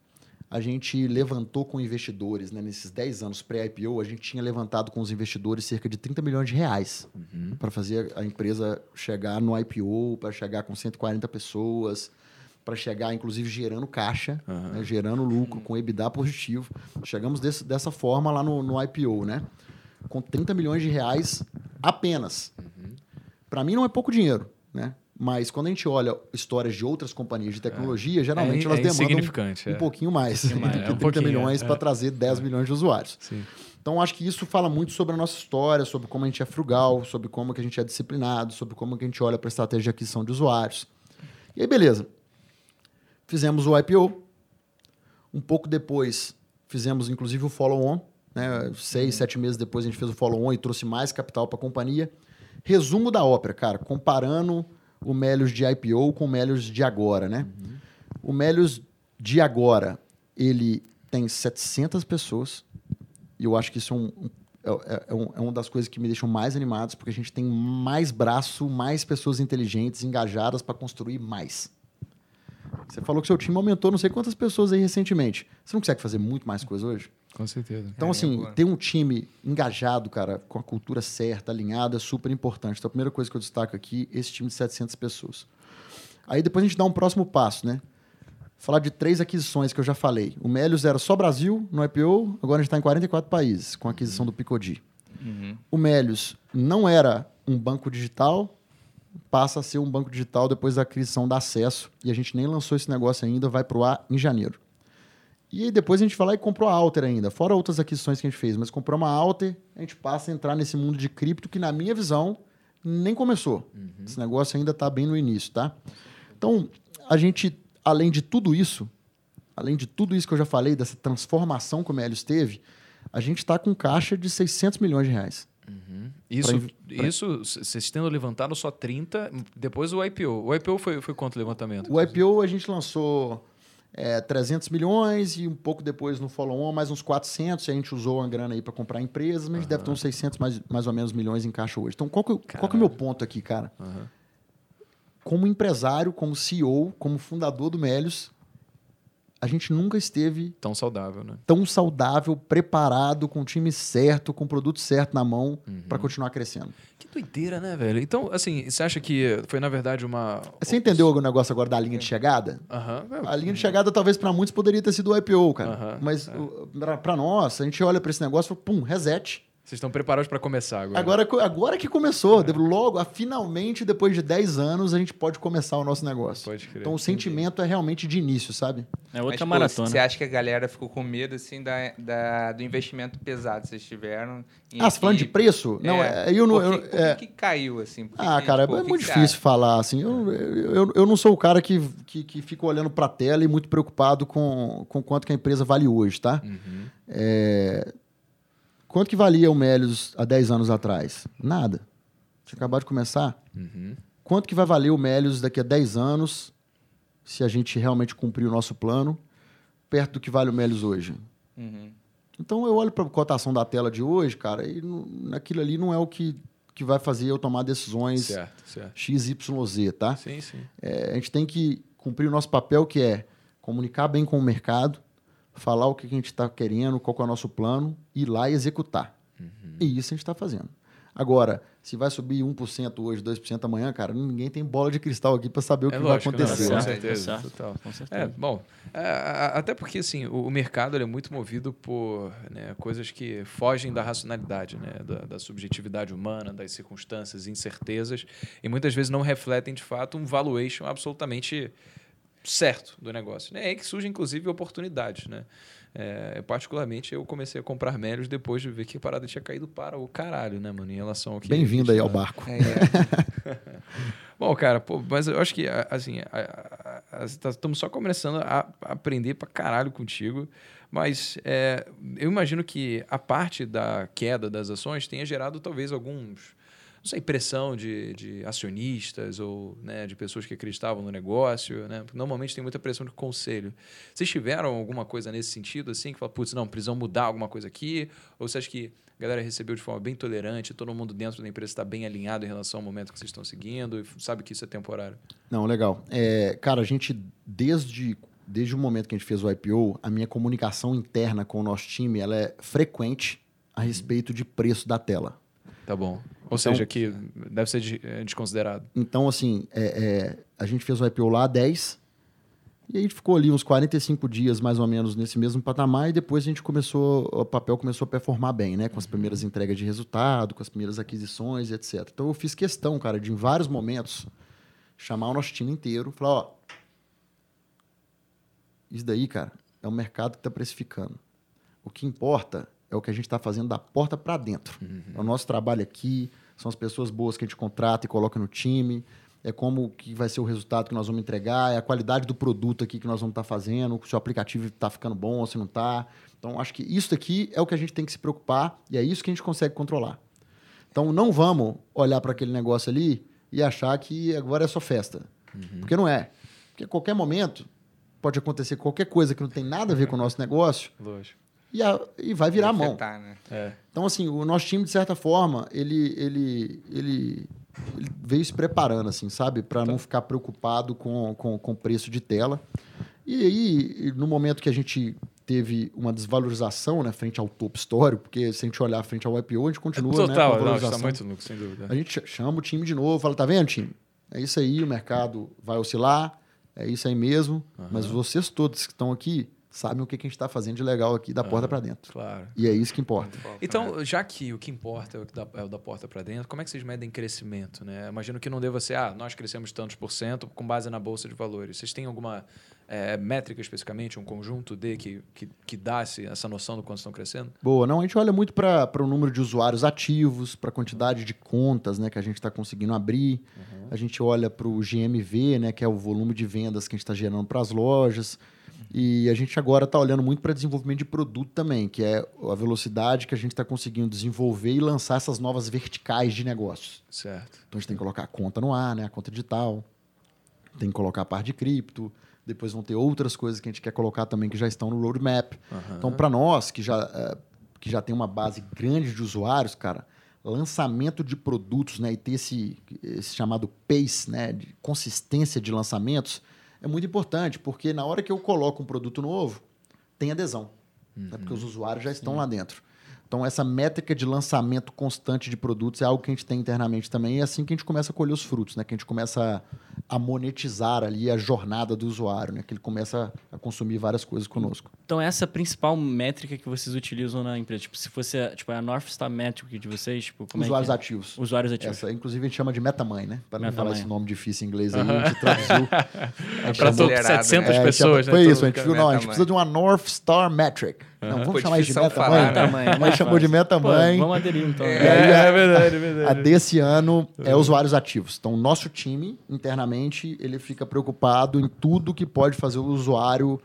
B: a gente levantou com investidores, né, nesses 10 anos pré-IPO, a gente tinha levantado com os investidores cerca de 30 milhões de reais uhum. para fazer a empresa chegar no IPO, para chegar com 140 pessoas, para chegar, inclusive, gerando caixa, uhum. né, gerando lucro, com EBITDA positivo. Chegamos desse, dessa forma lá no, no, IPO, né? Com 30 milhões de reais apenas. Uhum. Para mim não é pouco dinheiro, né? Mas quando a gente olha histórias de outras companhias de tecnologia, é. geralmente é, elas é demandam um, um, pouquinho mais, um mais. *laughs* É, um 30 milhões para trazer 10 milhões de usuários. Sim. Então, acho que isso fala muito sobre a nossa história, sobre como a gente é frugal, sobre como que a gente é disciplinado, sobre como que a gente olha para a estratégia de aquisição de usuários. E aí, beleza. Fizemos o IPO. Um pouco depois, fizemos inclusive o follow-on. Né? Seis, sete meses depois, a gente fez o follow-on e trouxe mais capital para a companhia. Resumo da ópera, cara, comparando o Melios de IPO com o Melios de agora, né? Uhum. O Melios de agora, ele tem 700 pessoas, e eu acho que isso é, um, é, é, um, é uma das coisas que me deixam mais animados, porque a gente tem mais braço, mais pessoas inteligentes, engajadas para construir mais. Você falou que seu time aumentou não sei quantas pessoas aí recentemente. Você não consegue fazer muito mais coisa hoje?
A: Com certeza.
B: Então,
D: É,
B: assim,
D: boa.
B: ter um time engajado, cara, com a cultura certa, alinhada, é super importante. Então, a primeira coisa que eu destaco aqui, esse time de 700 pessoas. Aí depois a gente dá um próximo passo, né? Falar de três aquisições que eu já falei. O Melios era só Brasil no IPO, agora a gente está em 44 países com a aquisição do Picodi.
D: Uhum.
B: O Melios não era um banco digital, passa a ser um banco digital depois da aquisição da Acesso, e a gente nem lançou esse negócio ainda, vai para o ar em janeiro. E aí depois a gente vai lá e comprou a Alter ainda, fora outras aquisições que a gente fez, mas comprou uma Alter, a gente passa a entrar nesse mundo de cripto que, na minha visão, nem começou. Esse negócio ainda está bem no início, tá? Então, a gente, além de tudo isso, além de tudo isso que eu já falei, dessa transformação que o Melios teve, a gente está com caixa de 600 milhões de reais.
A: Isso,
B: Pra
A: isso vocês tendo levantado só 30, depois o IPO. O IPO foi, foi quanto o levantamento?
B: O IPO a gente lançou é, 300 milhões e um pouco depois no follow-on mais uns 400 e a gente usou uma grana aí para comprar empresas, mas a gente deve ter uns 600 mais, mais ou menos milhões em caixa hoje. Então qual que, é o- qual que é o meu ponto aqui, cara?
A: Aham.
B: Como empresário, como CEO, como fundador do Melios, a gente nunca esteve
A: Tão saudável, né?
B: tão saudável, preparado, com o time certo, com o produto certo na mão para continuar crescendo.
A: Que doideira, né, velho? Então, assim, você acha que foi, na verdade, uma...
B: Você entendeu o negócio agora da linha de chegada?
A: Aham.
B: A linha de chegada, talvez, para muitos, poderia ter sido o IPO, cara.
A: Aham,
B: Mas para nós, a gente olha para esse negócio e fala, pum, reset.
A: Vocês estão preparados para começar agora.
B: Agora, agora que começou. Logo, ah, finalmente, depois de 10 anos, a gente pode começar o nosso negócio.
A: Pode crer.
B: Então, o sentimento é realmente de início, sabe?
C: É outra
D: Mas, pô,
C: maratona.
D: Você acha que a galera ficou com medo, assim, da, da- do investimento pesado que vocês tiveram? em
B: Ah, você falando de preço? Não, é, eu não...
D: Por,
B: eu-
D: que, por
B: é,
D: que que caiu, assim? Por que
B: Ah,
D: que,
B: cara,
D: tipo,
B: é muito difícil
D: acha?
B: falar, assim. Eu, eu, eu não sou o cara que, que, que fica olhando para a tela e muito preocupado com, com quanto que a empresa vale hoje, tá?
A: Uhum.
B: É, Quanto que valia o Melios há 10 anos atrás? Nada. Tinha acabado de começar.
A: Uhum.
B: Quanto que vai valer o Melios daqui a 10 anos, se a gente realmente cumprir o nosso plano, perto do que vale o Melios hoje?
D: Uhum.
B: Então eu olho para a cotação da tela de hoje, cara, e não- naquilo ali não é o que, que vai fazer eu tomar decisões
A: Certo, certo.
B: XYZ, tá?
A: Sim, sim.
B: É, a gente tem que cumprir o nosso papel, que é comunicar bem com o mercado, falar o que a gente está querendo, qual que é o nosso plano, ir lá e executar. E isso a gente está fazendo. Agora, se vai subir 1% hoje, 2% amanhã, cara, ninguém tem bola de cristal aqui para saber o que
A: É
B: vai
A: lógico, não,
B: acontecer.
A: com
B: né?
C: certo,
A: certeza, total.
C: Com certeza.
A: É, bom, é, até porque assim, o, o mercado ele é muito movido por né, coisas que fogem da racionalidade, né, da, da subjetividade humana, das circunstâncias, incertezas, e muitas vezes não refletem de fato um valuation absolutamente certo do negócio. né? É aí que surgem, inclusive, oportunidades. Né? É, particularmente, eu comecei a comprar médios depois de ver que a parada tinha caído para o caralho, né, mano, em relação ao que.
B: Bem-vindo aí ao
A: tá-
B: barco.
D: É, é. *laughs*
A: Bom, cara, pô, mas eu acho que, assim, estamos só começando a aprender pra caralho contigo, mas é, eu imagino que a parte da queda das ações tenha gerado talvez alguns, não sei, pressão de, de acionistas ou né, de pessoas que acreditavam no negócio, né? Porque Normalmente tem muita pressão de conselho. Vocês tiveram alguma coisa nesse sentido, assim, que fala, putz, não, precisam mudar alguma coisa aqui? Ou você acha que a galera recebeu de forma bem tolerante, todo mundo dentro da empresa está bem alinhado em relação ao momento que vocês estão seguindo e sabe que isso é temporário?
B: Não, legal. É, cara, a gente, desde, desde o momento que a gente fez o IPO, a minha comunicação interna com o nosso time ela é frequente a respeito de preço da tela.
A: Tá bom. Ou
B: Então-
A: seja, que deve ser de- é, desconsiderado.
B: Então, assim, é, é, a gente fez o IPO lá a 10, e a gente ficou ali uns 45 dias, mais ou menos, nesse mesmo patamar, e depois a gente começou, o papel começou a performar bem, né? Com as primeiras entregas de resultado, com as primeiras aquisições, etc. Então, eu fiz questão, cara, de em vários momentos, chamar o nosso time inteiro, falar, ó, isso daí, cara, é o mercado que está precificando. O que importa é o que a gente está fazendo da porta para dentro. É o nosso trabalho aqui, são as pessoas boas que a gente contrata e coloca no time, é como que vai ser o resultado que nós vamos entregar, é a qualidade do produto aqui que nós vamos estar fazendo, se o aplicativo está ficando bom ou se não está. Então, acho que isso aqui é o que a gente tem que se preocupar e é isso que a gente consegue controlar. Então, não vamos olhar para aquele negócio ali e achar que agora é só festa. Porque não é. Porque a qualquer momento pode acontecer qualquer coisa que não tem nada a ver com o nosso negócio
A: Lógico.
B: E, a- e vai virar a mão.
D: Né?
A: É.
B: Então, assim, o nosso time, de certa forma, ele, ele, ele, ele veio se preparando, assim, sabe? Para
A: Tá.
B: não ficar preocupado com o com, com preço de tela. E aí, no momento que a gente teve uma desvalorização né, frente ao topo histórico, porque se a gente olhar frente ao IPO, a gente continua né, com a
A: Total, não, está
B: valorização.
A: muito lucro, sem dúvida.
B: A gente chama o time de novo, fala, tá vendo, time? É isso aí, o mercado vai oscilar, é isso aí mesmo, mas vocês todos que estão aqui sabem o que que a gente está fazendo de legal aqui da porta para dentro.
A: Claro.
B: E é isso que importa.
A: Então, já que o que importa é o, que dá, é o da porta para dentro, como é que vocês medem crescimento? Né? Imagino que não deva ser, ah, nós crescemos tantos por cento com base na Bolsa de Valores. Vocês têm alguma eh, métrica especificamente, um conjunto de que, que, que dá essa noção do quanto estão crescendo?
B: Boa, não, a gente olha muito para o número de usuários ativos, para a quantidade de contas né, que a gente está conseguindo abrir. A gente olha para o GMV, né, que é o volume de vendas que a gente está gerando para as lojas. E a gente agora está olhando muito para desenvolvimento de produto também, que é a velocidade que a gente está conseguindo desenvolver e lançar essas novas verticais de negócios.
A: Certo.
B: Então a gente tem que colocar a conta no ar, né, a conta digital, tem que colocar a parte de cripto, depois vão ter outras coisas que a gente quer colocar também que já estão no roadmap. Então, para nós, que já, eh, que já tem uma base grande de usuários, cara, lançamento de produtos né, e ter esse, esse chamado pace, né, de consistência de lançamentos, é muito importante, porque na hora que eu coloco um produto novo, tem adesão. né, porque os usuários já estão lá dentro. Então, essa métrica de lançamento constante de produtos é algo que a gente tem internamente também. E é assim que a gente começa a colher os frutos, né? Que a gente começa a, monetizar ali a jornada do usuário, né? Que ele começa a consumir várias coisas conosco.
C: Então, essa é a principal métrica que vocês utilizam na empresa. Tipo, se fosse a, tipo, a North Star Metric de vocês, tipo, como
B: usuários
C: é que é?
B: ativos.
C: Usuários ativos.
B: Essa, inclusive, a gente chama de MetaMãe, né? Para não falar esse nome difícil em inglês aí, a gente traduziu. *laughs* A gente
A: Para
B: chamou-
A: todos
D: acelerado,
A: 700
B: É, a gente
A: pessoas,
B: chama-
A: né?
B: Foi isso, a gente viu, não, a gente precisa de uma North Star Metric. Não, vamos chamar de MetaMãe.
D: falar, né?
C: Tamanho, é
B: Mas
C: mais
B: chamou de
C: fácil.
B: MetaMãe.
C: Pô, vamos aderir, então.
B: É,
C: né?
B: aí a-
A: é verdade, é verdade.
B: A desse ano é usuários ativos. Então, nosso time, internamente, ele fica preocupado em tudo que pode fazer o usuário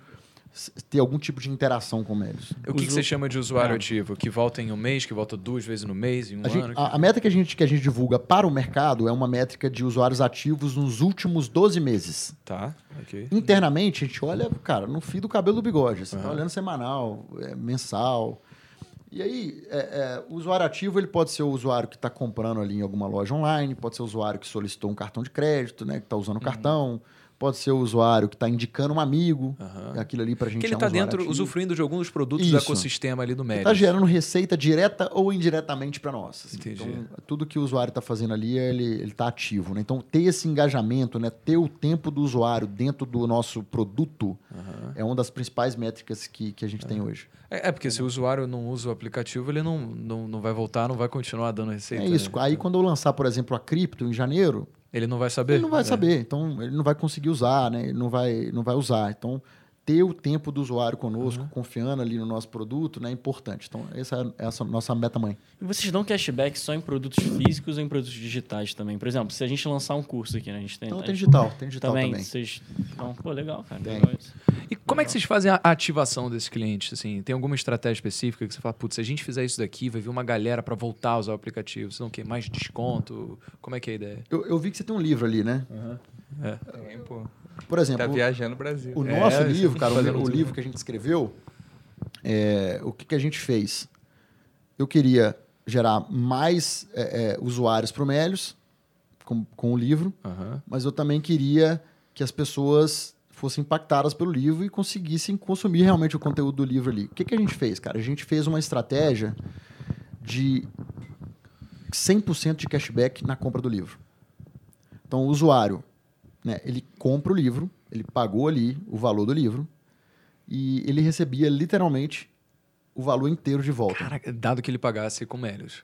B: ter algum tipo de interação com eles.
A: O que, que você chama de usuário
C: Ah.
A: ativo? Que volta em um mês, que volta duas vezes no mês, em um
B: A, gente-
A: ano?
B: a- a métrica que a, gente, que a gente divulga para o mercado é uma métrica de usuários ativos nos últimos 12 meses.
A: Tá, ok.
B: Internamente, a gente olha, cara, no fio do cabelo do bigode. Você está
A: Aham.
B: olhando semanal, é, mensal. E aí, é, é, o usuário ativo ele pode ser o usuário que está comprando ali em alguma loja online, pode ser o usuário que solicitou um cartão de crédito, né, que está usando o cartão, pode ser o usuário que está indicando um amigo,
A: Aham.
B: aquilo ali para a gente
A: Que ele
B: é um
A: está dentro,
B: ativo.
A: usufruindo de algum dos produtos do
B: Isso.
A: ecossistema ali do médio.
B: Está gerando receita direta ou indiretamente para nós. assim.
A: Entendi.
B: Então, tudo que o usuário está fazendo ali, ele está ativo. Né? Então, ter esse engajamento, né? ter o tempo do usuário dentro do nosso produto é uma das principais métricas que, que a gente tem hoje.
A: É, é, porque se o usuário não usa o aplicativo, ele não, não, não vai voltar, não vai continuar dando receita.
B: É isso.
A: né?
B: Aí, quando eu lançar, por exemplo, a cripto em janeiro,
A: Ele não vai saber.
B: ele não vai
A: É.
B: saber. Então, ele não vai conseguir usar, né? ele não vai, não vai usar. Então, ter o tempo do usuário conosco, confiando ali no nosso produto, né? é importante. Então, essa é essa nossa meta mãe.
C: E vocês dão cashback só em produtos físicos ou em produtos digitais também? Por exemplo, se a gente lançar um curso aqui, né? A gente tem.
B: Então,
C: a
B: tem digital. Tem digital
C: também.
B: também.
C: Vocês... Então, pô, legal, cara.
B: Tem.
C: legal.
A: E como é que vocês fazem a ativação desses clientes? Assim, tem alguma estratégia específica que você fala, putz, se a gente fizer isso daqui, vai vir uma galera para voltar a usar o aplicativo? Vocês não quer mais desconto? Como é que é a ideia?
B: Eu, eu vi que você tem um livro ali, né?
D: Tem, pô.
B: Por exemplo,
D: Tá viajando o Brasil.
B: O
A: É,
B: nosso livro, cara, o,
A: fazendo
B: o livro que a gente escreveu, é, o que, que a gente fez? Eu queria gerar mais é, é, usuários para o Melios com, com o livro, mas eu também queria que as pessoas fossem impactadas pelo livro e conseguissem consumir realmente o conteúdo do livro ali. O que, que a gente fez, cara? A gente fez uma estratégia de 100% de cashback na compra do livro. Então, o usuário, né, ele compra o livro, ele pagou ali o valor do livro e ele recebia literalmente o valor inteiro de volta,
A: Caraca, dado que ele pagasse com Melios.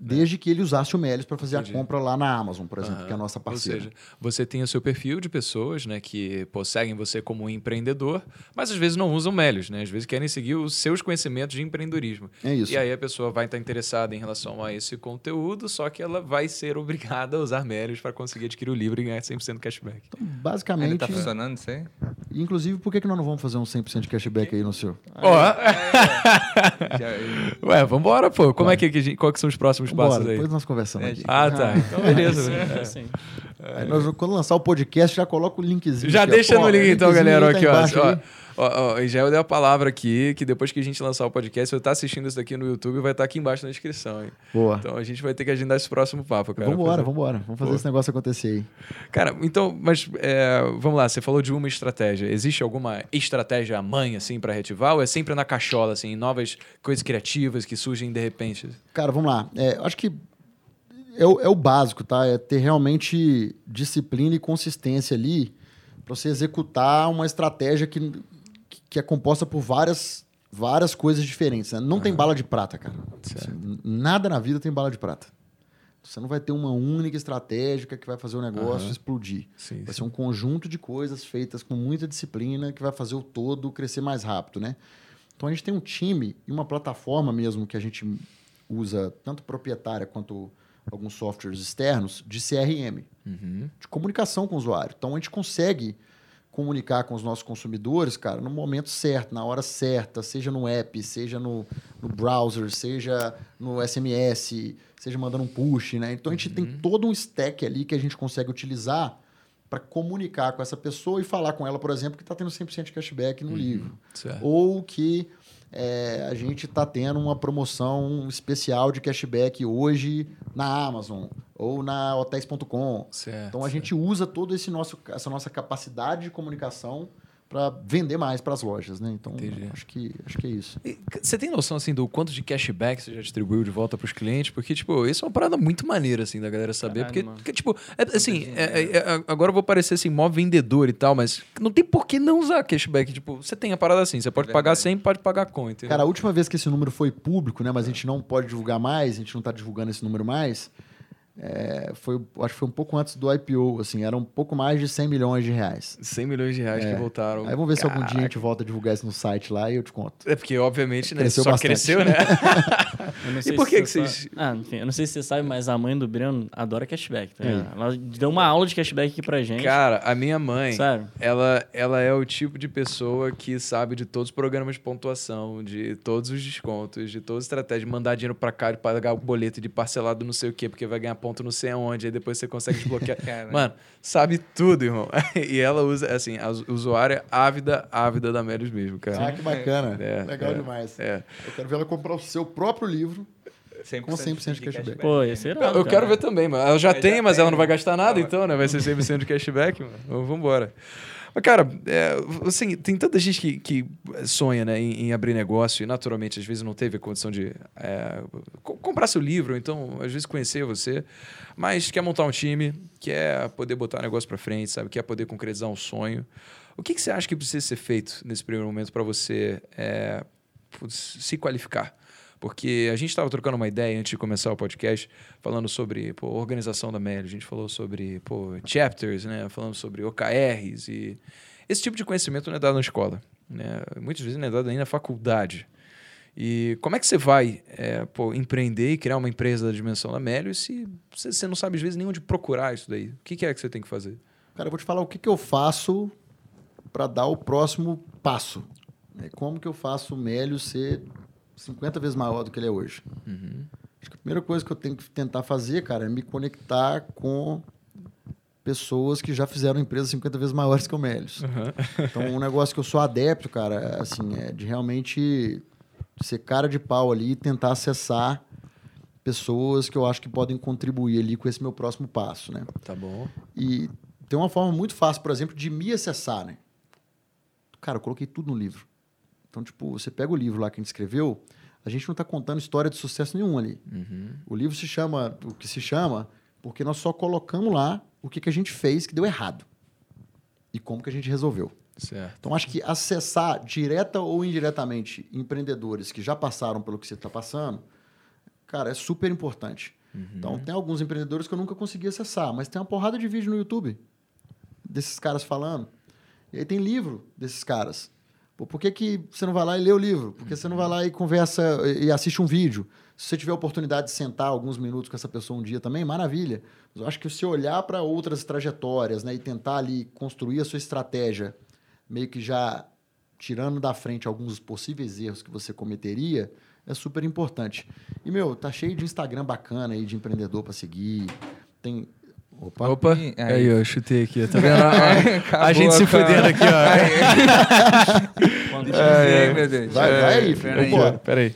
B: Desde que ele usasse o Melios para fazer
A: Entendi.
B: a compra lá na Amazon, por exemplo,
A: Aham.
B: que é a nossa parceira.
A: Ou seja, você tem o seu perfil de pessoas né, que pô, seguem você como um empreendedor, mas às vezes não usam Melios, né? Às vezes querem seguir os seus conhecimentos de empreendedorismo.
B: é isso.
A: E aí a pessoa vai estar interessada em relação a esse conteúdo, só que ela vai ser obrigada a usar Melios para conseguir adquirir o livro e ganhar 100% cashback.
B: Então,
D: Ainda
B: basicamente,
D: tá funcionando isso aí?
B: inclusive, por que, que nós não vamos fazer um 100% de cashback aí no seu?
A: Ó,
D: Já- *laughs* *laughs*
A: ué, vambora, pô. Como é que, que a gente, qual que são os próximos
B: Bora,
A: passos aí?
B: depois nós conversamos
D: É,
B: aqui.
A: Ah, tá. *laughs* Então, beleza.
C: Sim,
A: né?
B: Aí nós, quando lançar o podcast, já coloca o linkzinho.
A: Já
B: aqui, ó.
A: deixa
B: Pô,
A: no link então, galera.
B: tá
A: Aqui, ó. ó. Ó, ó, Israel deu a palavra aqui, que depois que a gente lançar o podcast, você tá assistindo isso daqui no YouTube, vai estar aqui embaixo na descrição, hein?
B: Boa.
A: Então a gente vai ter que agendar esse próximo papo, cara.
B: Vambora,
A: Fazer-
B: vambora. Vamos fazer
A: Pô.
B: esse negócio acontecer aí.
A: Cara, então, mas é, vamos lá, você falou de uma estratégia. Existe alguma estratégia mãe, assim, pra reativar? Ou é sempre na cachola, assim, novas coisas criativas que surgem de repente?
B: Cara, vamos lá. É, acho que é o, é o básico, tá? É ter realmente disciplina e consistência ali para você executar uma estratégia que, que é composta por várias, várias coisas diferentes. né? Não tem bala de prata, cara. Assim, nada na vida tem bala de prata. Você não vai ter uma única estratégia que vai fazer o negócio
A: Aham.
B: explodir.
A: Sim,
B: Vai
A: sim.
B: ser um conjunto de coisas feitas com muita disciplina que vai fazer o todo crescer mais rápido, né? Então a gente tem um time e uma plataforma mesmo que a gente usa, tanto proprietária quanto alguns softwares externos, de CRM,
A: Uhum.
B: de comunicação com o usuário. Então a gente consegue comunicar com os nossos consumidores, cara, no momento certo, na hora certa, seja no app, seja no, no browser, seja no SMS, seja mandando um push, né? Então a gente tem todo um stack ali que a gente consegue utilizar para comunicar com essa pessoa e falar com ela, por exemplo, que está tendo 100% de cashback no livro.
A: Certo.
B: Ou que é, a gente está tendo uma promoção especial de cashback hoje na Amazon ou na hotéis.com. Então a gente usa toda esse nosso, essa nossa capacidade de comunicação para vender mais para as lojas, né? Então
A: Entendi.
B: acho que acho que é isso.
A: E Você tem noção, assim, do quanto de cashback você já distribuiu de volta pros clientes? Porque, tipo, isso é uma parada muito maneira, assim, da galera saber.
C: Caralho,
A: porque, tipo, é, assim, é- é- é- agora eu vou parecer, assim, mó vendedor e tal, mas não tem por que não usar cashback. Tipo, você tem a parada assim, você pode pagar
D: Verdade.
A: 100, pode pagar com, entendeu?
B: Cara, a última vez que esse número foi público, né? Mas a gente não pode divulgar mais, a gente não está divulgando esse número mais. É, foi, acho que foi um pouco antes do IPO, assim, era um pouco mais de 100 milhões de reais.
A: 100 milhões de reais que voltaram.
B: Aí vamos ver se algum dia a
A: Caraca.
B: gente volta a divulgar isso no site lá e eu te conto.
A: É porque, obviamente, né?
B: Cresceu
A: só
B: bastante.
A: cresceu, né? *laughs* E por que que
C: você
A: vocês-
C: sabe- Ah, enfim, eu não sei se você sabe, mas a mãe do Breno adora cashback, tá ligado? Ela deu uma aula de cashback aqui pra gente.
A: Cara, a minha mãe,
C: Sério.
A: ela, ela é o tipo de pessoa que sabe de todos os programas de pontuação, de todos os descontos, de toda a estratégia, de mandar dinheiro pra cá, de pagar o boleto, de parcelado não sei o quê, porque vai ganhar ponto não sei aonde, aí depois você consegue desbloquear. *laughs*
D: Cara.
A: Mano, sabe tudo, irmão. *laughs* e ela usa, assim, a usuária ávida, ávida da Meros mesmo, cara.
B: Ah, que bacana.
A: É,
B: Legal
A: é,
B: demais.
A: É.
B: Eu quero ver ela comprar o seu próprio livro.
D: 100%
B: Com 100% de cashback.
C: Pô, ia ser irado,
A: Eu
C: cara.
A: quero ver também, mano. Ela já
D: Ela
A: tem,
D: já
A: mas
D: tem,
A: ela não vai gastar nada, então, né? Vai ser 100% de cashback, mano. Então, Vambora. Mas, cara, é, assim, tem tanta gente que, que sonha né, em, em abrir negócio e, naturalmente, às vezes não teve a condição de é, co- comprar seu livro, então, às vezes, conhecer você, mas quer montar um time, quer poder botar o negócio pra frente, sabe? Quer poder concretizar um sonho. O que, que você acha que precisa ser feito nesse primeiro momento para você é, se qualificar? Porque a gente estava trocando uma ideia antes de começar o podcast, falando sobre pô, organização da Meli, a gente falou sobre pô, chapters, né? falando sobre OKRs e esse tipo de conhecimento não é dado na escola. Né? Muitas vezes não é dado nem na faculdade. E como é que você vai é, pô, empreender e criar uma empresa da dimensão da Meli se você, não sabe, às vezes, nem onde procurar isso daí? O que, que é que você tem que fazer?
B: Cara, eu vou te falar o que, que eu faço para dar o próximo passo. né? Como que eu faço o Mélio ser 50 vezes maior do que ele é hoje. Acho que a primeira coisa que eu tenho que tentar fazer, cara, é me conectar com pessoas que já fizeram empresas 50 vezes maiores que o Mélios. Então, um negócio que eu sou adepto, cara, assim, é de realmente ser cara de pau ali e tentar acessar pessoas que eu acho que podem contribuir ali com esse meu próximo passo, né?
A: Tá bom.
B: E tem uma forma muito fácil, por exemplo, de me acessar, né? Cara, eu coloquei tudo no livro. Então, tipo, você pega o livro lá que a gente escreveu, a gente não está contando história de sucesso nenhuma ali. O livro se chama o que se chama porque nós só colocamos lá o que, que a gente fez que deu errado e como que a gente resolveu.
A: Certo.
B: Então, acho que acessar direta ou indiretamente empreendedores que já passaram pelo que você está passando, cara, é super importante. Então, tem alguns empreendedores que eu nunca consegui acessar, mas tem uma porrada de vídeo no YouTube desses caras falando. E aí tem livro desses caras. Pô, por que, que você não vai lá e lê o livro? Por que você não vai lá e conversa e assiste um vídeo? Se você tiver a oportunidade de sentar alguns minutos com essa pessoa um dia também, maravilha. Mas eu acho que se olhar para outras trajetórias né, e tentar ali construir a sua estratégia, meio que já tirando da frente alguns possíveis erros que você cometeria, é super importante. E, meu, tá cheio de Instagram bacana aí de empreendedor para seguir. Tem Opa.
A: Opa, aí,
D: aí.
A: ó, chutei aqui. Tá vendo? *laughs* a gente se fudendo aqui, ó. *laughs*
C: Quando
D: Ai, meu Deus.
B: Vai, vai aí,
D: Pera
B: filho.
D: aí.
B: Vambora.
A: Peraí.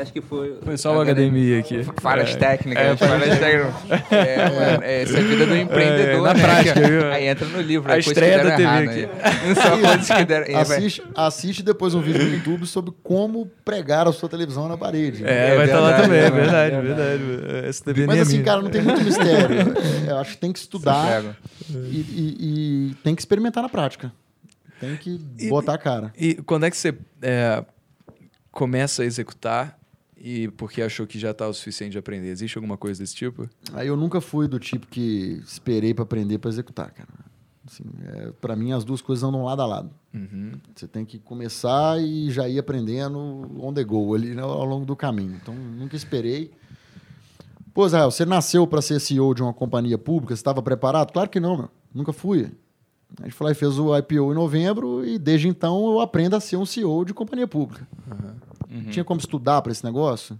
C: Acho que foi.
A: Foi só uma academia aqui.
D: Falhas
A: É.
D: técnicas.
A: É,
D: falhas técnicas. É, mano, é, essa é a vida do empreendedor,
A: É, na
D: né?
A: prática,
D: Que-
A: viu?
D: Aí entra no livro.
A: A
D: é
A: estreia da TV
D: errado
A: aqui.
D: aí. *laughs* Só coisas que deram...
B: Assiste, assiste depois um vídeo no YouTube sobre como pregar a sua televisão na parede.
A: É,
D: É
A: vai estar lá
D: verdade,
A: também, é
D: é
A: verdade,
C: verdade.
A: verdade. Essa TV
B: Mas
A: é
B: assim, cara, não tem muito mistério. *laughs* É, eu acho que tem que estudar e, e- e tem que experimentar na prática. Tem que
A: E-
B: botar a cara.
A: E quando é que você é, começa a executar e porque achou que já está o suficiente de aprender? Existe alguma coisa desse tipo?
B: Aí eu nunca fui do tipo que esperei pra aprender pra executar, cara. Assim, é, para mim as duas coisas andam lado a lado.
A: Uhum.
B: Você tem que começar e já ir aprendendo on the go ali né, ao longo do caminho. Então nunca esperei. Pô, Israel, você nasceu para ser CEO de uma companhia pública? Você estava preparado? Claro que não, meu. Nunca fui. A gente foi lá e fez o IPO em novembro e desde então eu aprendo a ser um CEO de companhia pública.
D: Uhum.
B: Tinha como estudar para esse negócio?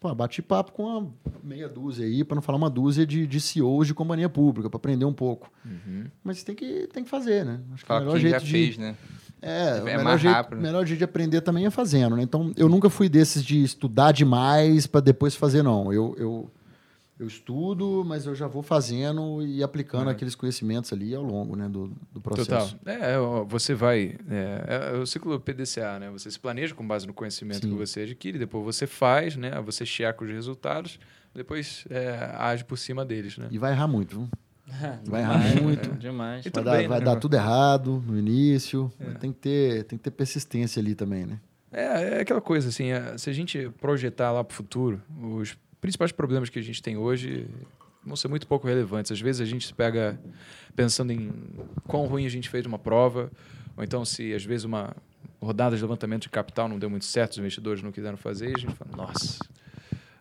B: Pô, bati papo com uma meia dúzia aí, para não falar uma dúzia de, de CEOs de companhia pública, para aprender um pouco.
A: Uhum.
B: Mas tem que, tem que fazer, né? Acho que
D: Fala
B: o melhor
D: quem já
B: jeito de,
D: fez, né?
B: é,
D: É
B: o melhor
D: mais
B: jeito,
D: rápido.
B: o melhor jeito de aprender também é fazendo, né? Então, eu nunca fui desses de estudar demais para depois fazer, não. Eu, eu, eu estudo, mas eu já vou fazendo e aplicando aqueles conhecimentos ali ao longo né, do, do processo.
A: Total. É, ó, você vai. É, é o ciclo PDCA, né? Você se planeja com base no conhecimento
B: Sim.
A: que você adquire, depois você faz, né? Você checa os resultados, depois é, age por cima deles, né?
B: E vai errar muito, viu? *laughs* Vai errar
C: Demais,
B: muito.
C: né? Demais.
B: Vai,
A: tudo
B: dar,
A: bem,
B: vai
A: né?
B: dar tudo errado no início.
A: É.
B: Tem, que ter, tem que ter persistência ali também, né?
A: É, é aquela coisa, assim, é, se a gente projetar lá para o futuro, os principais problemas que a gente tem hoje vão ser muito pouco relevantes. Às vezes a gente se pega pensando em quão ruim a gente fez uma prova, ou então se às vezes uma rodada de levantamento de capital não deu muito certo, os investidores não quiseram fazer, e a gente fala, nossa,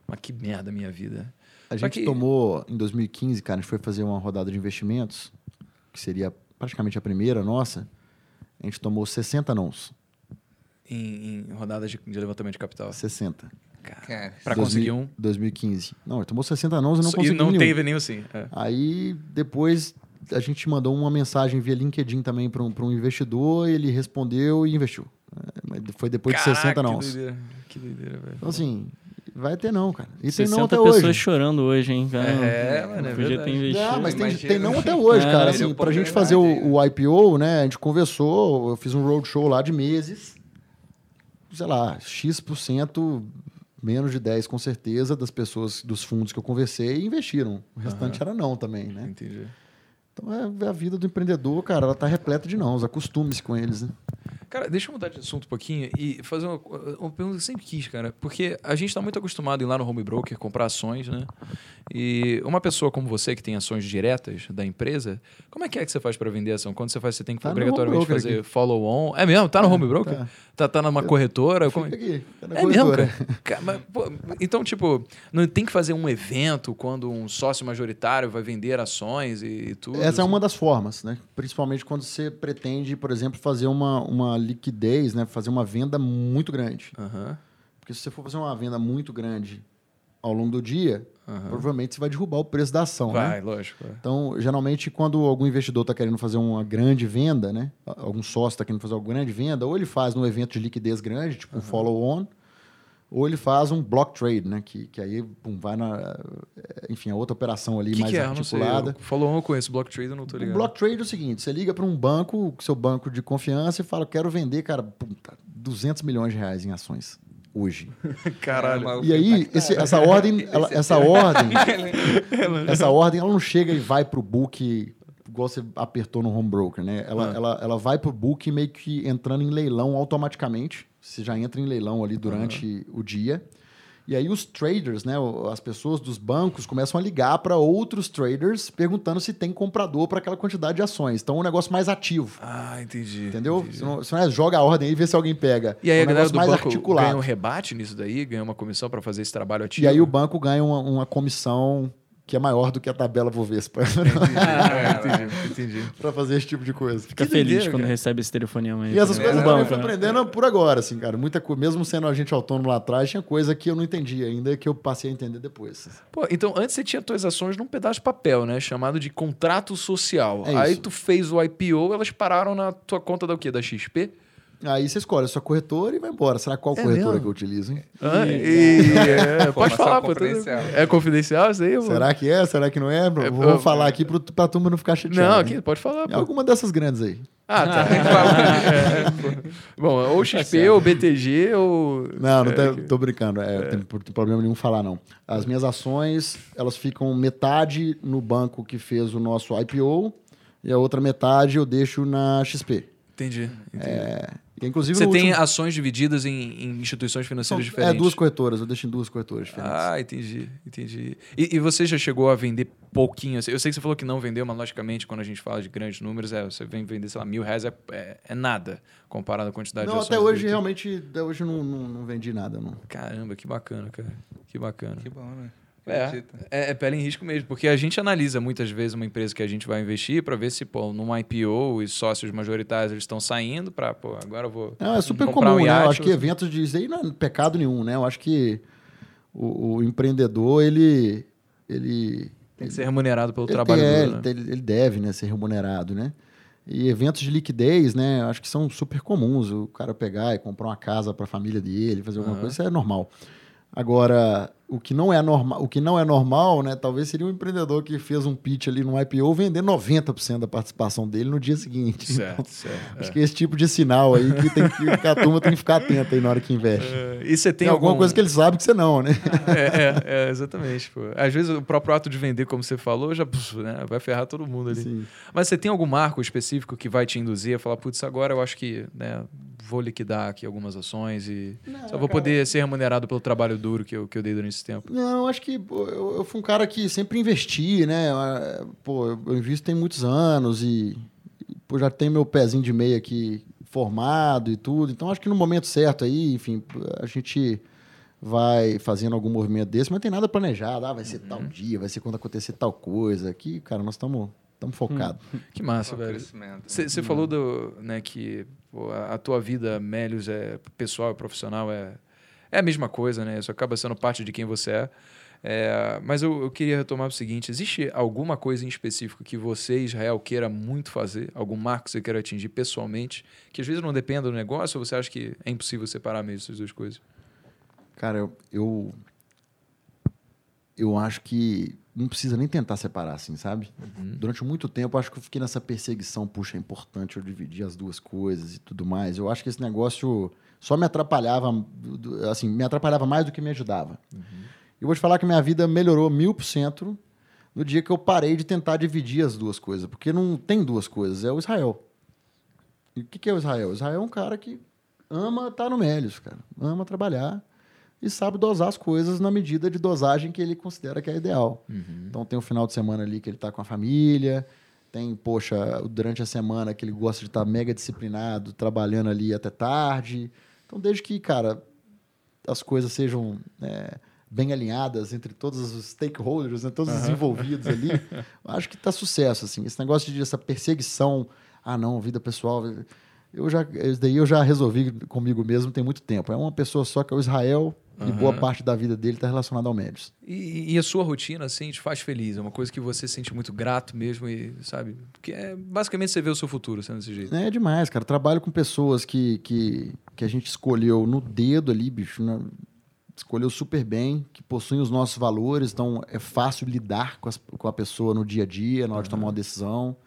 A: mas que merda a minha vida.
B: A
A: Só
B: gente
A: que-
B: tomou, em 2015, cara, a gente foi fazer uma rodada de investimentos, que seria praticamente a primeira nossa. A gente tomou 60 nãos.
A: Em, em rodadas de, de levantamento de capital.
B: 60.
A: Cara,
D: Cara,
A: Pra
B: 2000
A: conseguir um.
B: 2015. Não, ele tomou 60 nãos e não
A: e
B: conseguiu
A: não
B: nenhum.
A: teve nenhum sim. É.
B: Aí, depois, a gente mandou uma mensagem via LinkedIn também para um, pra um investidor, ele respondeu e investiu. É, foi depois de 60
A: Caraca,
B: nãos.
A: Que doideira, que doideira, velho.
B: Então, assim, vai ter não, cara. E tem
C: 60
B: não até
C: pessoas
B: hoje.
C: chorando hoje, hein, cara?
A: É, mano, é
C: Podia ter investido.
B: Não, mas tem,
D: imagina.
B: tem não até hoje,
C: É,
B: cara.
D: é
B: Assim, pra gente fazer o, o IPO, né? A gente conversou, eu fiz um roadshow lá de meses. Sei lá, X%, menos de 10 com certeza, das pessoas, dos fundos que eu conversei, investiram. O restante era não também, né?
A: Entendi.
B: Então é a vida do empreendedor, cara, ela tá repleta de nãos. Acostume-se com eles, né?
A: Cara, deixa eu mudar de assunto um pouquinho e fazer uma, uma pergunta que eu sempre quis, cara. Porque a gente está muito acostumado a ir lá no home broker, comprar ações, né? E uma pessoa como você, que tem ações diretas da empresa, como é que é que você faz para vender ação? Quando você faz, você tem que
B: Tá
A: obrigatoriamente fazer follow-on. É mesmo? Tá no home broker?
B: tá.
A: Tá, tá numa corretora? Como-
B: Fica aqui, tá
A: É mesmo,
B: corretora.
A: cara? Cara, mas, pô, então, tipo, não tem que fazer um evento quando um sócio majoritário vai vender ações e, tudo?
B: Essa é
A: assim?
B: uma das formas, né? Principalmente quando você pretende, por exemplo, fazer uma, uma liquidez, né? Fazer uma venda muito grande.
A: Aham,
B: Porque se você for fazer uma venda muito grande ao longo do dia,
A: aham.
B: provavelmente você vai derrubar o preço da ação, né?
A: Vai, lógico. é.
B: Então, geralmente, quando algum investidor está querendo fazer uma grande venda, né? Algum sócio está querendo fazer uma grande venda, ou ele faz num evento de liquidez grande, tipo um follow-on, ou ele faz um block trade, né? Que, que aí pum, vai na. Enfim, a outra operação ali
A: O que,
B: mais
A: que é?
B: Articulada.
A: Eu- Follow-on eu conheço, block trade eu não tô
B: O
A: ligado.
B: block trade é o seguinte: você liga para um banco, seu banco de confiança, e fala: quero vender, cara, puta, 200 milhões de reais em ações hoje. *laughs*
A: Caralho.
D: É,
B: E aí, esse- essa ordem, ela- essa ordem,
A: É,
B: essa *laughs* ordem, ela não chega e vai pro book igual você apertou no home broker, né? Ela,
A: Ah.
B: ela, ela vai pro book meio que entrando em leilão automaticamente. Você já entra em leilão ali durante o dia. E aí os traders, né, as pessoas dos bancos começam a ligar para outros traders perguntando se tem comprador para aquela quantidade de ações. Então é um negócio mais ativo.
A: Ah, entendi.
B: Entendeu?
A: entendi.
B: Você não, você não é joga a ordem aí e vê se alguém pega.
A: E aí
B: é
A: a
B: um
A: galera
B: negócio
A: do
B: mais
A: banco
B: articulado.
A: ganha um rebate nisso daí? Ganha uma comissão para fazer esse trabalho ativo?
B: E aí o banco ganha uma, uma comissão que é maior do que a tabela Bovespa. *laughs*
A: entendi, entendi.
B: pra fazer esse tipo de coisa.
C: Fica
A: Que
C: feliz quando
A: cara.
C: recebe esse telefonema aí.
B: E essas coisas eu
C: banco,
B: fui aprendendo por agora, assim, cara. Muita coisa, mesmo sendo agente autônomo lá atrás, tinha coisa que eu não entendia ainda, que eu passei a entender depois.
A: Pô, então antes você tinha tuas ações num pedaço de papel, né? Chamado de contrato social.
B: É
A: Aí
B: isso.
A: tu fez o IPO, elas pararam na tua conta da o quê? Da XP?
B: Aí você escolhe a sua corretora e vai embora. Será qual
A: É
B: corretora
A: mesmo?
B: que eu utilizo, hein?
A: Ah, e- é, pode
D: Informação
A: falar,
D: confidencial.
A: É confidencial isso aí? pô?
B: Será que é? Será que não é?
A: É,
B: Vou
A: eu-
B: falar aqui pro, pra turma não ficar chateada.
A: Não, aqui, pode falar.
B: É
A: Pô.
B: alguma dessas grandes aí.
A: Ah, tá. *laughs* É, pô. Bom, ou XP, ou BTG, ou.
B: Não, não
A: é,
B: tem- tô brincando. É, Não tem por- problema nenhum falar, não. As minhas ações, elas ficam metade no banco que fez o nosso IPO e a outra metade eu deixo na XP.
A: Entendi. entendi.
B: É, inclusive,
A: Você tem
B: último-
A: ações divididas em, em instituições
B: são,
A: financeiras
B: é,
A: diferentes?
B: duas corretoras. Eu deixo em duas corretoras diferentes.
A: Ah, entendi, entendi. E, e você já chegou a vender pouquinho? assim? Eu sei que você falou que não vendeu, mas logicamente, quando a gente fala de grandes números, é, você vem vender, sei lá, mil reais é, é, é nada comparado à quantidade
B: não,
A: de ações.
B: até hoje, realmente, até hoje não, não, não vendi nada, não.
A: Caramba, que bacana, cara. Que bacana.
D: Que bom, né?
A: É, é, é pele em risco mesmo, porque a gente analisa muitas vezes uma empresa que a gente vai investir para ver se, pô, num IPO os sócios majoritários eles estão saindo para, pô, agora eu vou.
B: Não, é super comum,
A: um
B: né? Eu acho que eventos de isso aí não é pecado nenhum, né? Eu acho que o, o empreendedor, ele... ele
A: Tem que ser remunerado pelo
B: ele
A: trabalho
B: tem- é,
A: duro, né?
B: ele, ele deve né, ser remunerado, né? E eventos de liquidez, né? Acho que são super comuns. O cara pegar e comprar uma casa para a família dele, fazer alguma
A: Aham.
B: coisa, isso é normal. Agora, o que não é normal, o que não é normal, né? Talvez seria um empreendedor que fez um pitch ali no IPO vender 90% da participação dele no dia seguinte. Então,
A: Certo, certo.
B: acho que é esse tipo de sinal aí que, tem que, que a turma tem que ficar atenta aí na hora que investe.
A: É, e você tem,
B: Tem, alguma
A: algum-
B: coisa que ele sabe que você não, né? *laughs*
A: É, é, é, exatamente. Pô. Às vezes o próprio ato de vender, como você falou, já puf, né, vai ferrar todo mundo ali.
B: Sim.
A: Mas você tem algum marco específico que vai te induzir a falar, putz, agora eu acho que né, vou liquidar aqui algumas ações e só vou poder ser remunerado pelo trabalho duro que eu, que eu dei durante esse tempo.
B: Não, acho que pô, eu, eu fui um cara que sempre investi, né? Ah, Pô, eu invisto tem muitos anos e pô, já tenho meu pezinho de meia aqui formado e tudo. Então acho que no momento certo aí, enfim, a gente vai fazendo algum movimento desse, mas não tem nada planejado. Ah, vai ser tal dia, vai ser quando acontecer tal coisa. Aqui, cara, nós estamos focados. *laughs*
A: Que massa,
D: Só
A: velho. Você falou do, né, que a, a tua vida, Melios, é pessoal e profissional, é, é a mesma coisa, né? Isso acaba sendo parte de quem você é. É, mas eu, eu queria retomar o seguinte: existe alguma coisa em específico que você, Israel, queira muito fazer? Algum marco que você queira atingir pessoalmente? Que às vezes não dependa do negócio ou você acha que é impossível separar mesmo essas duas coisas?
B: Cara, eu, eu, eu acho que não precisa nem tentar separar, assim, sabe? Durante muito tempo, acho que eu fiquei nessa perseguição, puxa, é importante eu dividir as duas coisas e tudo mais. Eu acho que esse negócio só me atrapalhava, assim, me atrapalhava mais do que me ajudava. Eu vou te falar que minha vida melhorou mil por cento no dia que eu parei de tentar dividir as duas coisas, porque não tem duas coisas, é o Israel. E o que, que é o Israel? O Israel é um cara que ama estar no Mélios, cara, ama trabalhar e sabe dosar as coisas na medida de dosagem que ele considera que é ideal. Então tem o final de semana ali que ele está com a família, tem, poxa, durante a semana que ele gosta de estar mega disciplinado, trabalhando ali até tarde. Então, desde que, cara, as coisas sejam é, bem alinhadas entre todos os stakeholders, né, todos os envolvidos ali, *laughs* acho que está sucesso, assim. Esse negócio de essa perseguição, ah, não, vida pessoal, eu já, isso daí eu já resolvi comigo mesmo tem muito tempo. É uma pessoa só que é o Israel e boa parte da vida dele está relacionada ao Médios.
A: E, e a sua rotina, assim, te faz feliz? É uma coisa que você se sente muito grato mesmo e, sabe? Porque é, basicamente você vê o seu futuro sendo desse jeito.
B: É demais, cara. Trabalho com pessoas que, que, que a gente escolheu no dedo ali, bicho. Escolheu super bem, que possuem os nossos valores, então é fácil lidar com, as- com a pessoa no dia a dia, na hora de tomar uma decisão.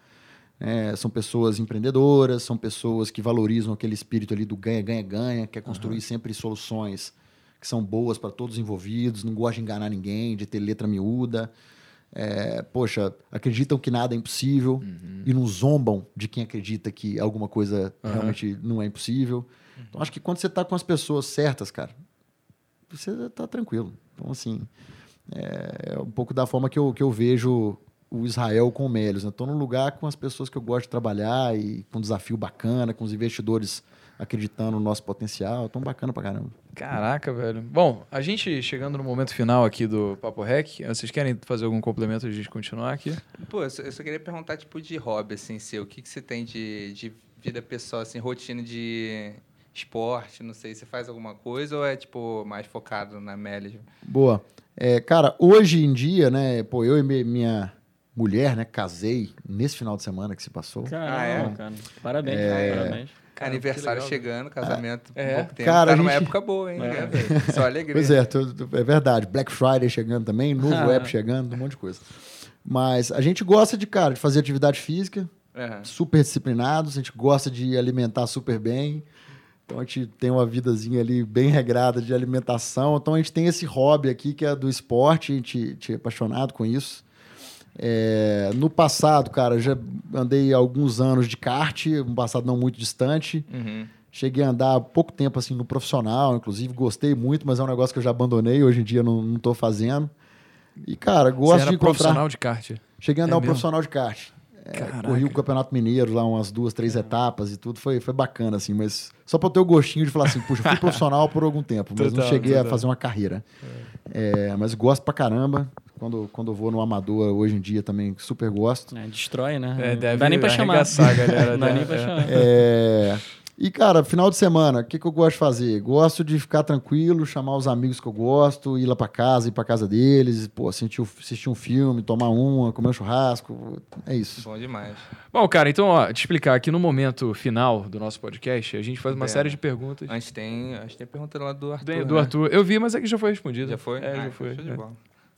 B: É, são pessoas empreendedoras, são pessoas que valorizam aquele espírito ali do ganha-ganha-ganha, quer construir sempre soluções que são boas para todos os envolvidos, não gosta de enganar ninguém, de ter letra miúda. É, poxa, acreditam que nada é impossível e não zombam de quem acredita que alguma coisa realmente não é impossível. Então, acho que quando você está com as pessoas certas, cara, você está tranquilo. Então, assim, é, é um pouco da forma que eu, que eu vejo o Israel com o Melios. Estou num lugar com as pessoas que eu gosto de trabalhar e com um desafio bacana, com os investidores acreditando no nosso potencial. Tão bacana pra caramba.
A: Caraca, velho. Bom, a gente chegando no momento final aqui do Papo Rec, vocês querem fazer algum complemento de a gente continuar aqui?
D: Pô, eu só, eu só queria perguntar, tipo, de hobby, assim, seu. O que, que você tem de, de vida pessoal, assim, rotina de esporte, não sei, você faz alguma coisa ou é, tipo, mais focado na Melis?
B: Boa. É, cara, hoje em dia, né, pô, eu e minha mulher, né, casei nesse final de semana que se passou.
C: Caramba, ah, é? cara. Parabéns, é... parabéns.
D: Cara, aniversário chegando, casamento
B: é.
D: pouco tempo.
B: Cara,
D: tá
B: numa
D: gente... época boa, hein?
B: É.
D: Só alegria.
B: Pois é, é verdade. Black Friday chegando também, novo *laughs* app chegando, um monte de coisa. Mas a gente gosta de, cara, de fazer atividade física, uhum. super disciplinados, a gente gosta de alimentar super bem. Então a gente tem uma vidazinha ali bem regrada de alimentação. Então a gente tem esse hobby aqui que é do esporte, a gente, a gente é apaixonado com isso. É, no passado, cara, já andei alguns anos de kart, um passado não muito distante. Uhum. Cheguei a andar pouco tempo assim no profissional, inclusive gostei muito, mas é um negócio que eu já abandonei, hoje em dia não, estou fazendo. E, cara, gosto
A: Você era
B: de
A: encontrar... profissional de kart?
B: Cheguei a andar é um profissional de kart. É, corri o Campeonato Mineiro lá umas duas, três etapas e tudo. Foi, foi bacana, assim, mas só para ter o gostinho de falar assim, puxa, fui *laughs* profissional por algum tempo, mas total, não cheguei total. a fazer uma carreira. É. É, mas gosto pra caramba. Quando, quando eu vou no amador hoje em dia também super gosto.
C: É, destrói, né?
A: É, deve não dá nem pra chamar. *laughs* Galera,
C: não dá nem pra chamar.
B: É, e, cara, final de semana, o que, que eu gosto de fazer? Gosto de ficar tranquilo, chamar os amigos que eu gosto, ir lá para casa, ir para casa deles, pô, assistir, assistir um filme, tomar uma, comer um churrasco. É isso.
D: Bom demais.
A: Bom, cara, então, ó, te explicar aqui no momento final do nosso podcast, a gente faz uma é. série de perguntas.
D: A gente tem, a gente tem a pergunta lá do Arthur.
A: Do, do
D: né?
A: Arthur. Eu vi, mas é que já foi respondido.
D: Já foi?
A: É,
D: ah,
A: já foi.
D: Show de
A: é.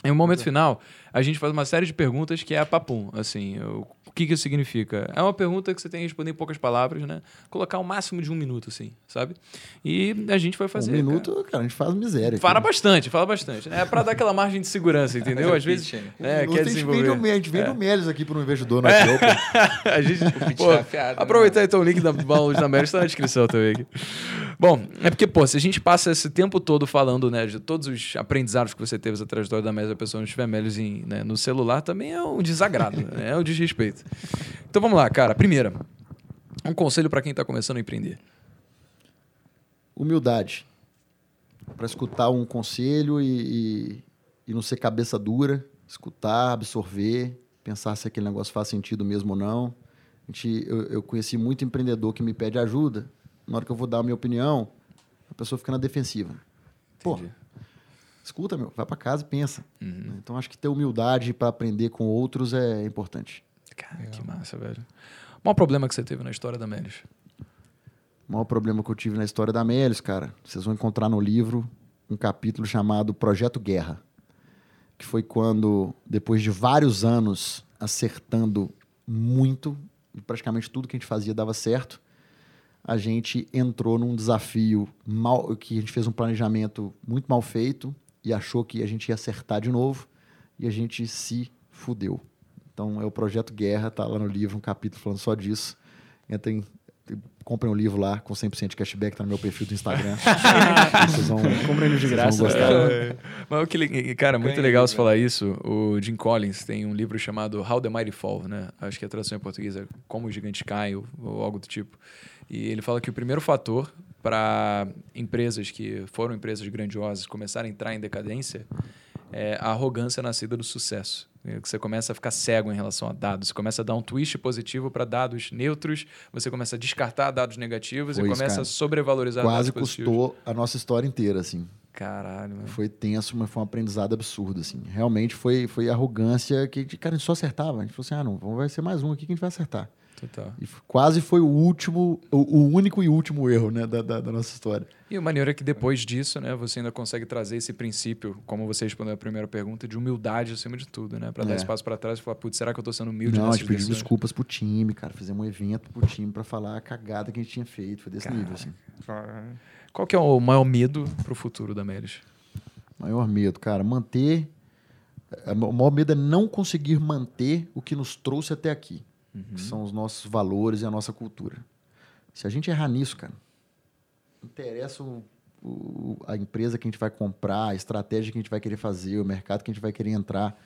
A: Em um momento final, a gente faz uma série de perguntas que é a papum. Assim, o que, que isso significa? É uma pergunta que você tem que responder em poucas palavras, né? Colocar o máximo de um minuto, assim, sabe? E a gente vai fazer.
B: Um minuto, cara, cara a gente faz miséria.
A: Fala aqui. bastante, fala bastante. É para dar aquela margem de segurança, entendeu? *laughs* Às vezes.
B: É,
A: um quer
B: gente vende o, a gente vende é. o Melis aqui para um investidor *laughs* no
A: é. *laughs* a gente. Pô, afiado, aproveitar né? então o link da Balões da Melis está na descrição também aqui. Bom, é porque, pô, se a gente passa esse tempo todo falando, né, de todos os aprendizados que você teve essa trajetória da Melis, a pessoa não tiver Melis em, né, no celular, também é um desagrado, *laughs* né? é um desrespeito. Então vamos lá, cara. Primeira, um conselho para quem está começando a empreender.
B: Humildade. Para escutar um conselho e, e, e não ser cabeça dura, escutar, absorver, pensar se aquele negócio faz sentido mesmo ou não. A gente, eu, eu, conheci muito empreendedor que me pede ajuda. Na hora que eu vou dar a minha opinião, a pessoa fica na defensiva. Pô, escuta, meu, vai para casa e pensa. Uhum. Então acho que ter humildade para aprender com outros é importante.
A: Cara, Legal. que massa, velho. O maior problema que você teve na história da Melis?
B: O maior problema que eu tive na história da Melis, cara, vocês vão encontrar no livro um capítulo chamado Projeto Guerra, que foi quando, depois de vários anos acertando muito, e praticamente tudo que a gente fazia dava certo, a gente entrou num desafio mal, que a gente fez um planejamento muito mal feito e achou que a gente ia acertar de novo e a gente se fudeu. Então é o Projeto Guerra, tá lá no livro, um capítulo falando só disso. Entrem, comprem um livro lá com 100% de cashback, tá no meu perfil do Instagram. *laughs* vocês vão, comprem de graça. Vão gostar. É,
A: mas que, cara, muito legal você falar isso. O Jim Collins tem um livro chamado How the Mighty Fall, né? Acho que a tradução em português é Como os Gigantes Caem ou, ou algo do tipo. E ele fala que o primeiro fator para empresas que foram empresas grandiosas começarem a entrar em decadência é a arrogância nascida do sucesso. Você começa a ficar cego em relação a dados. Você começa a dar um twist positivo para dados neutros, você começa a descartar dados negativos pois, e começa cara, a sobrevalorizar
B: quase
A: dados
B: Quase custou a nossa história inteira, assim.
A: Caralho, mano.
B: Foi tenso, mas foi um aprendizado absurdo, assim. Realmente foi, foi arrogância que, cara, a gente só acertava. A gente falou assim, ah, não, vai ser mais um aqui que a gente vai acertar.
A: Total.
B: E quase foi o último, o, único e último erro né, da, da, da, nossa história.
A: E o maneiro é que depois disso, né, você ainda consegue trazer esse princípio, como você respondeu a primeira pergunta, de humildade acima de tudo, né? Para é. dar espaço para trás e falar, putz, será que eu estou sendo humilde
B: Não, a gente desculpas pro time, cara. Fizemos um evento pro time para falar a cagada que a gente tinha feito. Foi desse nível, assim.
A: Qual que é o maior medo pro futuro da Melis?
B: Maior medo, cara, manter... O maior medo é não conseguir manter o que nos trouxe até aqui uhum. que são os nossos valores e a nossa cultura. Se a gente errar nisso, cara, interessa o, o, a empresa que a gente vai comprar, a estratégia que a gente vai querer fazer, o mercado que a gente vai querer entrar.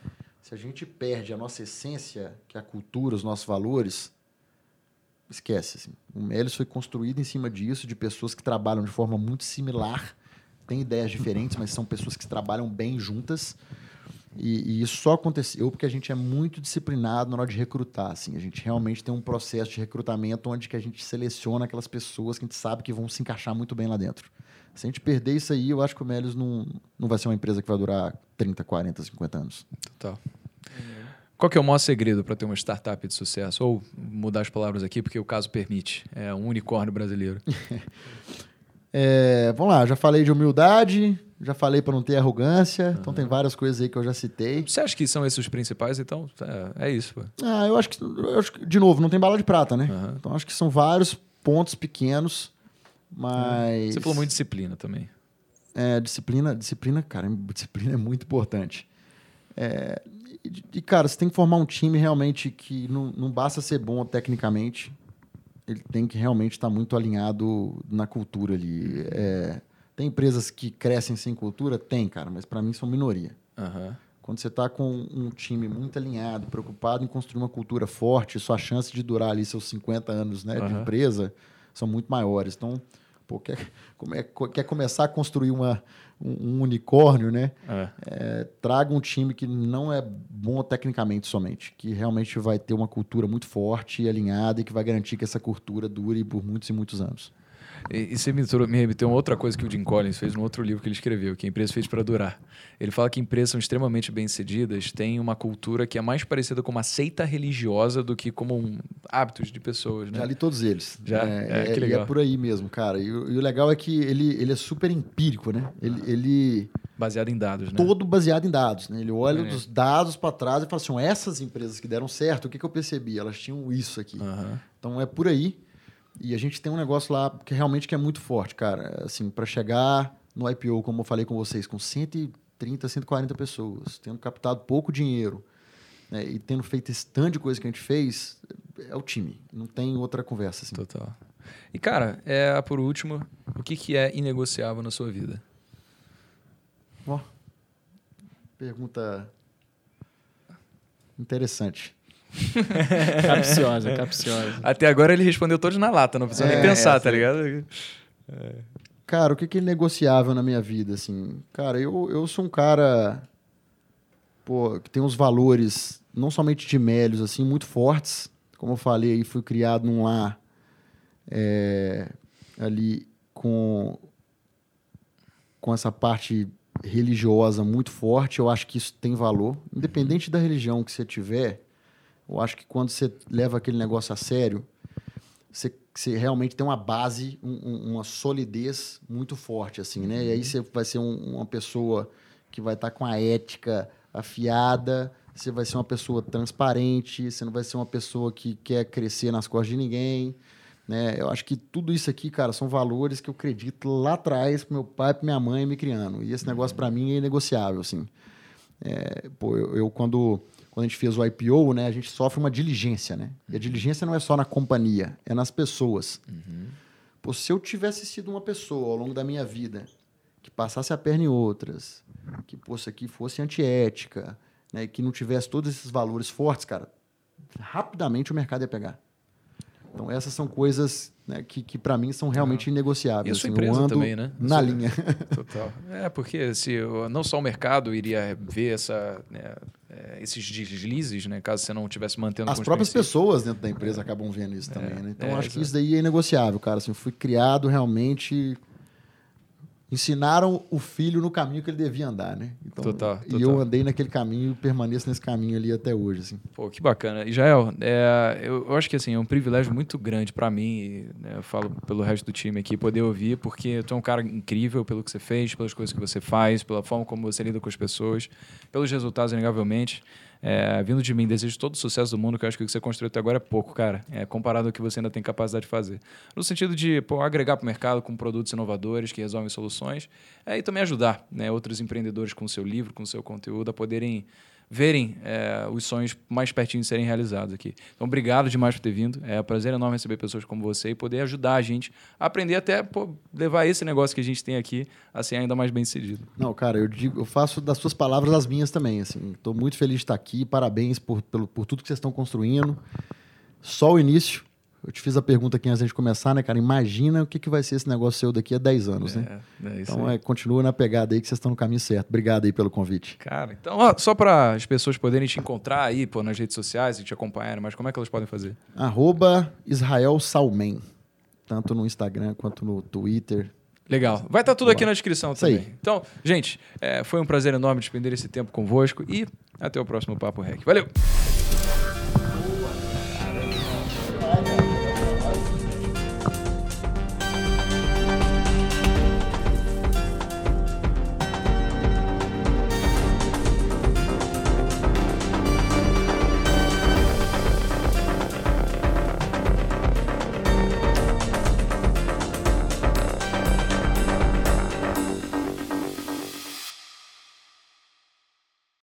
B: Se a gente perde a nossa essência, que é a cultura, os nossos valores, esquece. Assim. O Melios foi construído em cima disso, de pessoas que trabalham de forma muito similar, têm ideias diferentes, mas são pessoas que trabalham bem juntas. E, e, isso só aconteceu porque a gente é muito disciplinado na hora de recrutar. Assim. A gente realmente tem um processo de recrutamento onde que a gente seleciona aquelas pessoas que a gente sabe que vão se encaixar muito bem lá dentro. Se a gente perder isso aí, eu acho que o Melios não, não vai ser uma empresa que vai durar 30, 40, 50 anos.
A: Total. Qual que é o maior segredo para ter uma startup de sucesso? Ou mudar as palavras aqui, porque o caso permite. É um unicórnio brasileiro. *laughs*
B: é, vamos lá, já falei de humildade, já falei para não ter arrogância, uhum. então tem várias coisas aí que eu já citei.
A: Você acha que são esses os principais? Então, é, é isso. Pô.
B: Ah, eu acho, que, eu acho que, de novo, não tem bala de prata, né? Uhum. Então acho que são vários pontos pequenos, mas...
A: Você falou muito disciplina também.
B: É, disciplina, disciplina, cara, *laughs* disciplina é muito importante. É, e, cara, você tem que formar um time realmente que não, não basta ser bom tecnicamente, ele tem que realmente estar muito alinhado na cultura ali. É, tem empresas que crescem sem cultura? Tem, cara, mas para mim são minoria.
A: Uhum.
B: Quando você está com um time muito alinhado, preocupado em construir uma cultura forte, sua chance de durar ali seus 50 anos né, uhum. de empresa são muito maiores. Então, pô, quer, quer começar a construir uma, um, um unicórnio, né? É. É, traga um time que não é bom tecnicamente somente, que realmente vai ter uma cultura muito forte e alinhada e que vai garantir que essa cultura dure por muitos e muitos anos.
A: E, e você me, me remeteu a outra coisa que o Jim Collins fez no outro livro que ele escreveu, que a empresa fez para durar. Ele fala que empresas são extremamente bem-sucedidas, têm uma cultura que é mais parecida com uma seita religiosa do que como um, hábitos de pessoas, né?
B: Já li todos eles.
A: Já?
B: É,
A: é, que legal.
B: é por aí mesmo, cara. E, o, e o legal é que ele, ele é super empírico, né? Ele... Ah. ele
A: baseado em dados, né?
B: Todo baseado em dados, né? Ele olha é. os dados para trás e fala assim, essas empresas que deram certo, o que, que eu percebi? Elas tinham isso aqui.
A: Uhum.
B: Então é por aí. E a gente tem um negócio lá que realmente que é muito forte, cara. Assim, para chegar no IPO, como eu falei com vocês, com 130, 140 pessoas, tendo captado pouco dinheiro né, e tendo feito esse tanto de coisa que a gente fez, é o time. Não tem outra conversa. Assim.
A: Total. E, cara, é, por último, o que, que é inegociável na sua vida?
B: Ó, pergunta interessante. *laughs*
C: capciosa, capciosa.
A: Até agora ele respondeu todos na lata, não precisa é, nem pensar, é, tá ligado?
B: É. Cara, o que, que é negociável na minha vida, assim? Cara, eu, eu sou um cara pô, que tem uns valores, não somente de mélios, assim, muito fortes. Como eu falei aí, fui criado num lar é, ali com, com essa parte religiosa muito forte. Eu acho que isso tem valor. Independente da religião que você tiver, eu acho que quando você leva aquele negócio a sério, você, você realmente tem uma base, um, uma solidez muito forte, assim, né? E aí você vai ser um, uma pessoa que vai estar com a ética afiada, você vai ser uma pessoa transparente, você não vai ser uma pessoa que quer crescer nas costas de ninguém, né? Eu acho que tudo isso aqui, cara, são valores que eu acredito lá atrás pro meu pai, para minha mãe me criando. E esse negócio para mim é inegociável, assim. É, pô, eu, eu quando quando a gente fez o IPO, né, a gente sofre uma diligência, né? E a uhum. diligência não é só na companhia, é nas pessoas.
A: Uhum.
B: Pô, se eu tivesse sido uma pessoa ao longo da minha vida que passasse a perna em outras, que isso aqui fosse antiética, né, que não tivesse todos esses valores fortes, cara, rapidamente o mercado ia pegar. Então essas são coisas né, que, que para mim são realmente ah. inegociáveis.
A: E a sua assim, empresa também, né?
B: Na linha. *laughs*
A: Total. É, porque se não só o mercado iria ver essa, né, é, esses deslizes, né? Caso você não estivesse mantendo
B: As próprias pessoas dentro da empresa é. acabam vendo isso também, é. né? Então, acho que isso daí é inegociável, cara. Assim, eu fui criado realmente ensinaram o filho no caminho que ele devia andar, né?
A: Então, total,
B: E eu andei naquele caminho e permaneço nesse caminho ali até hoje, assim.
A: Pô, que bacana. Israel, é, eu, eu, acho que assim, é um privilégio muito grande para mim, né, eu falo pelo resto do time aqui, poder ouvir, porque tu é um cara incrível pelo que você fez, pelas coisas que você faz, pela forma como você lida com as pessoas, pelos resultados, inegavelmente. É, vindo de mim, desejo todo o sucesso do mundo, que eu acho que o que você construiu até agora é pouco, cara, é, comparado ao que você ainda tem capacidade de fazer. No sentido de pô, agregar para o mercado com produtos inovadores que resolvem soluções é, e também ajudar né, outros empreendedores com o seu livro, com o seu conteúdo, a poderem verem é, os sonhos mais pertinho de serem realizados aqui. Então, obrigado demais por ter vindo. É um prazer enorme receber pessoas como você e poder ajudar a gente a aprender até pô, levar esse negócio que a gente tem aqui a ser ainda mais bem sucedido.
B: Não, cara, eu digo, eu faço das suas palavras as minhas também. Assim, estou muito feliz de estar aqui. Parabéns por, pelo, por tudo que vocês estão construindo. Só o início. Eu te fiz a pergunta aqui antes de começar, né, cara? Imagina o que, que vai ser esse negócio seu daqui a 10 anos,
A: é,
B: né?
A: É
B: então, é, continua na pegada aí que vocês estão no caminho certo. Obrigado aí pelo convite.
A: Cara, então, ó, só para as pessoas poderem te encontrar aí, pô, nas redes sociais e te acompanharem, mas como é que elas podem fazer?
B: Arroba Israel Salmen. Tanto no Instagram quanto no Twitter.
A: Legal. Vai estar tá tudo aqui na descrição Isso também. Aí. Então, gente, é, foi um prazer enorme despender esse tempo convosco e até o próximo Papo Rec. Valeu!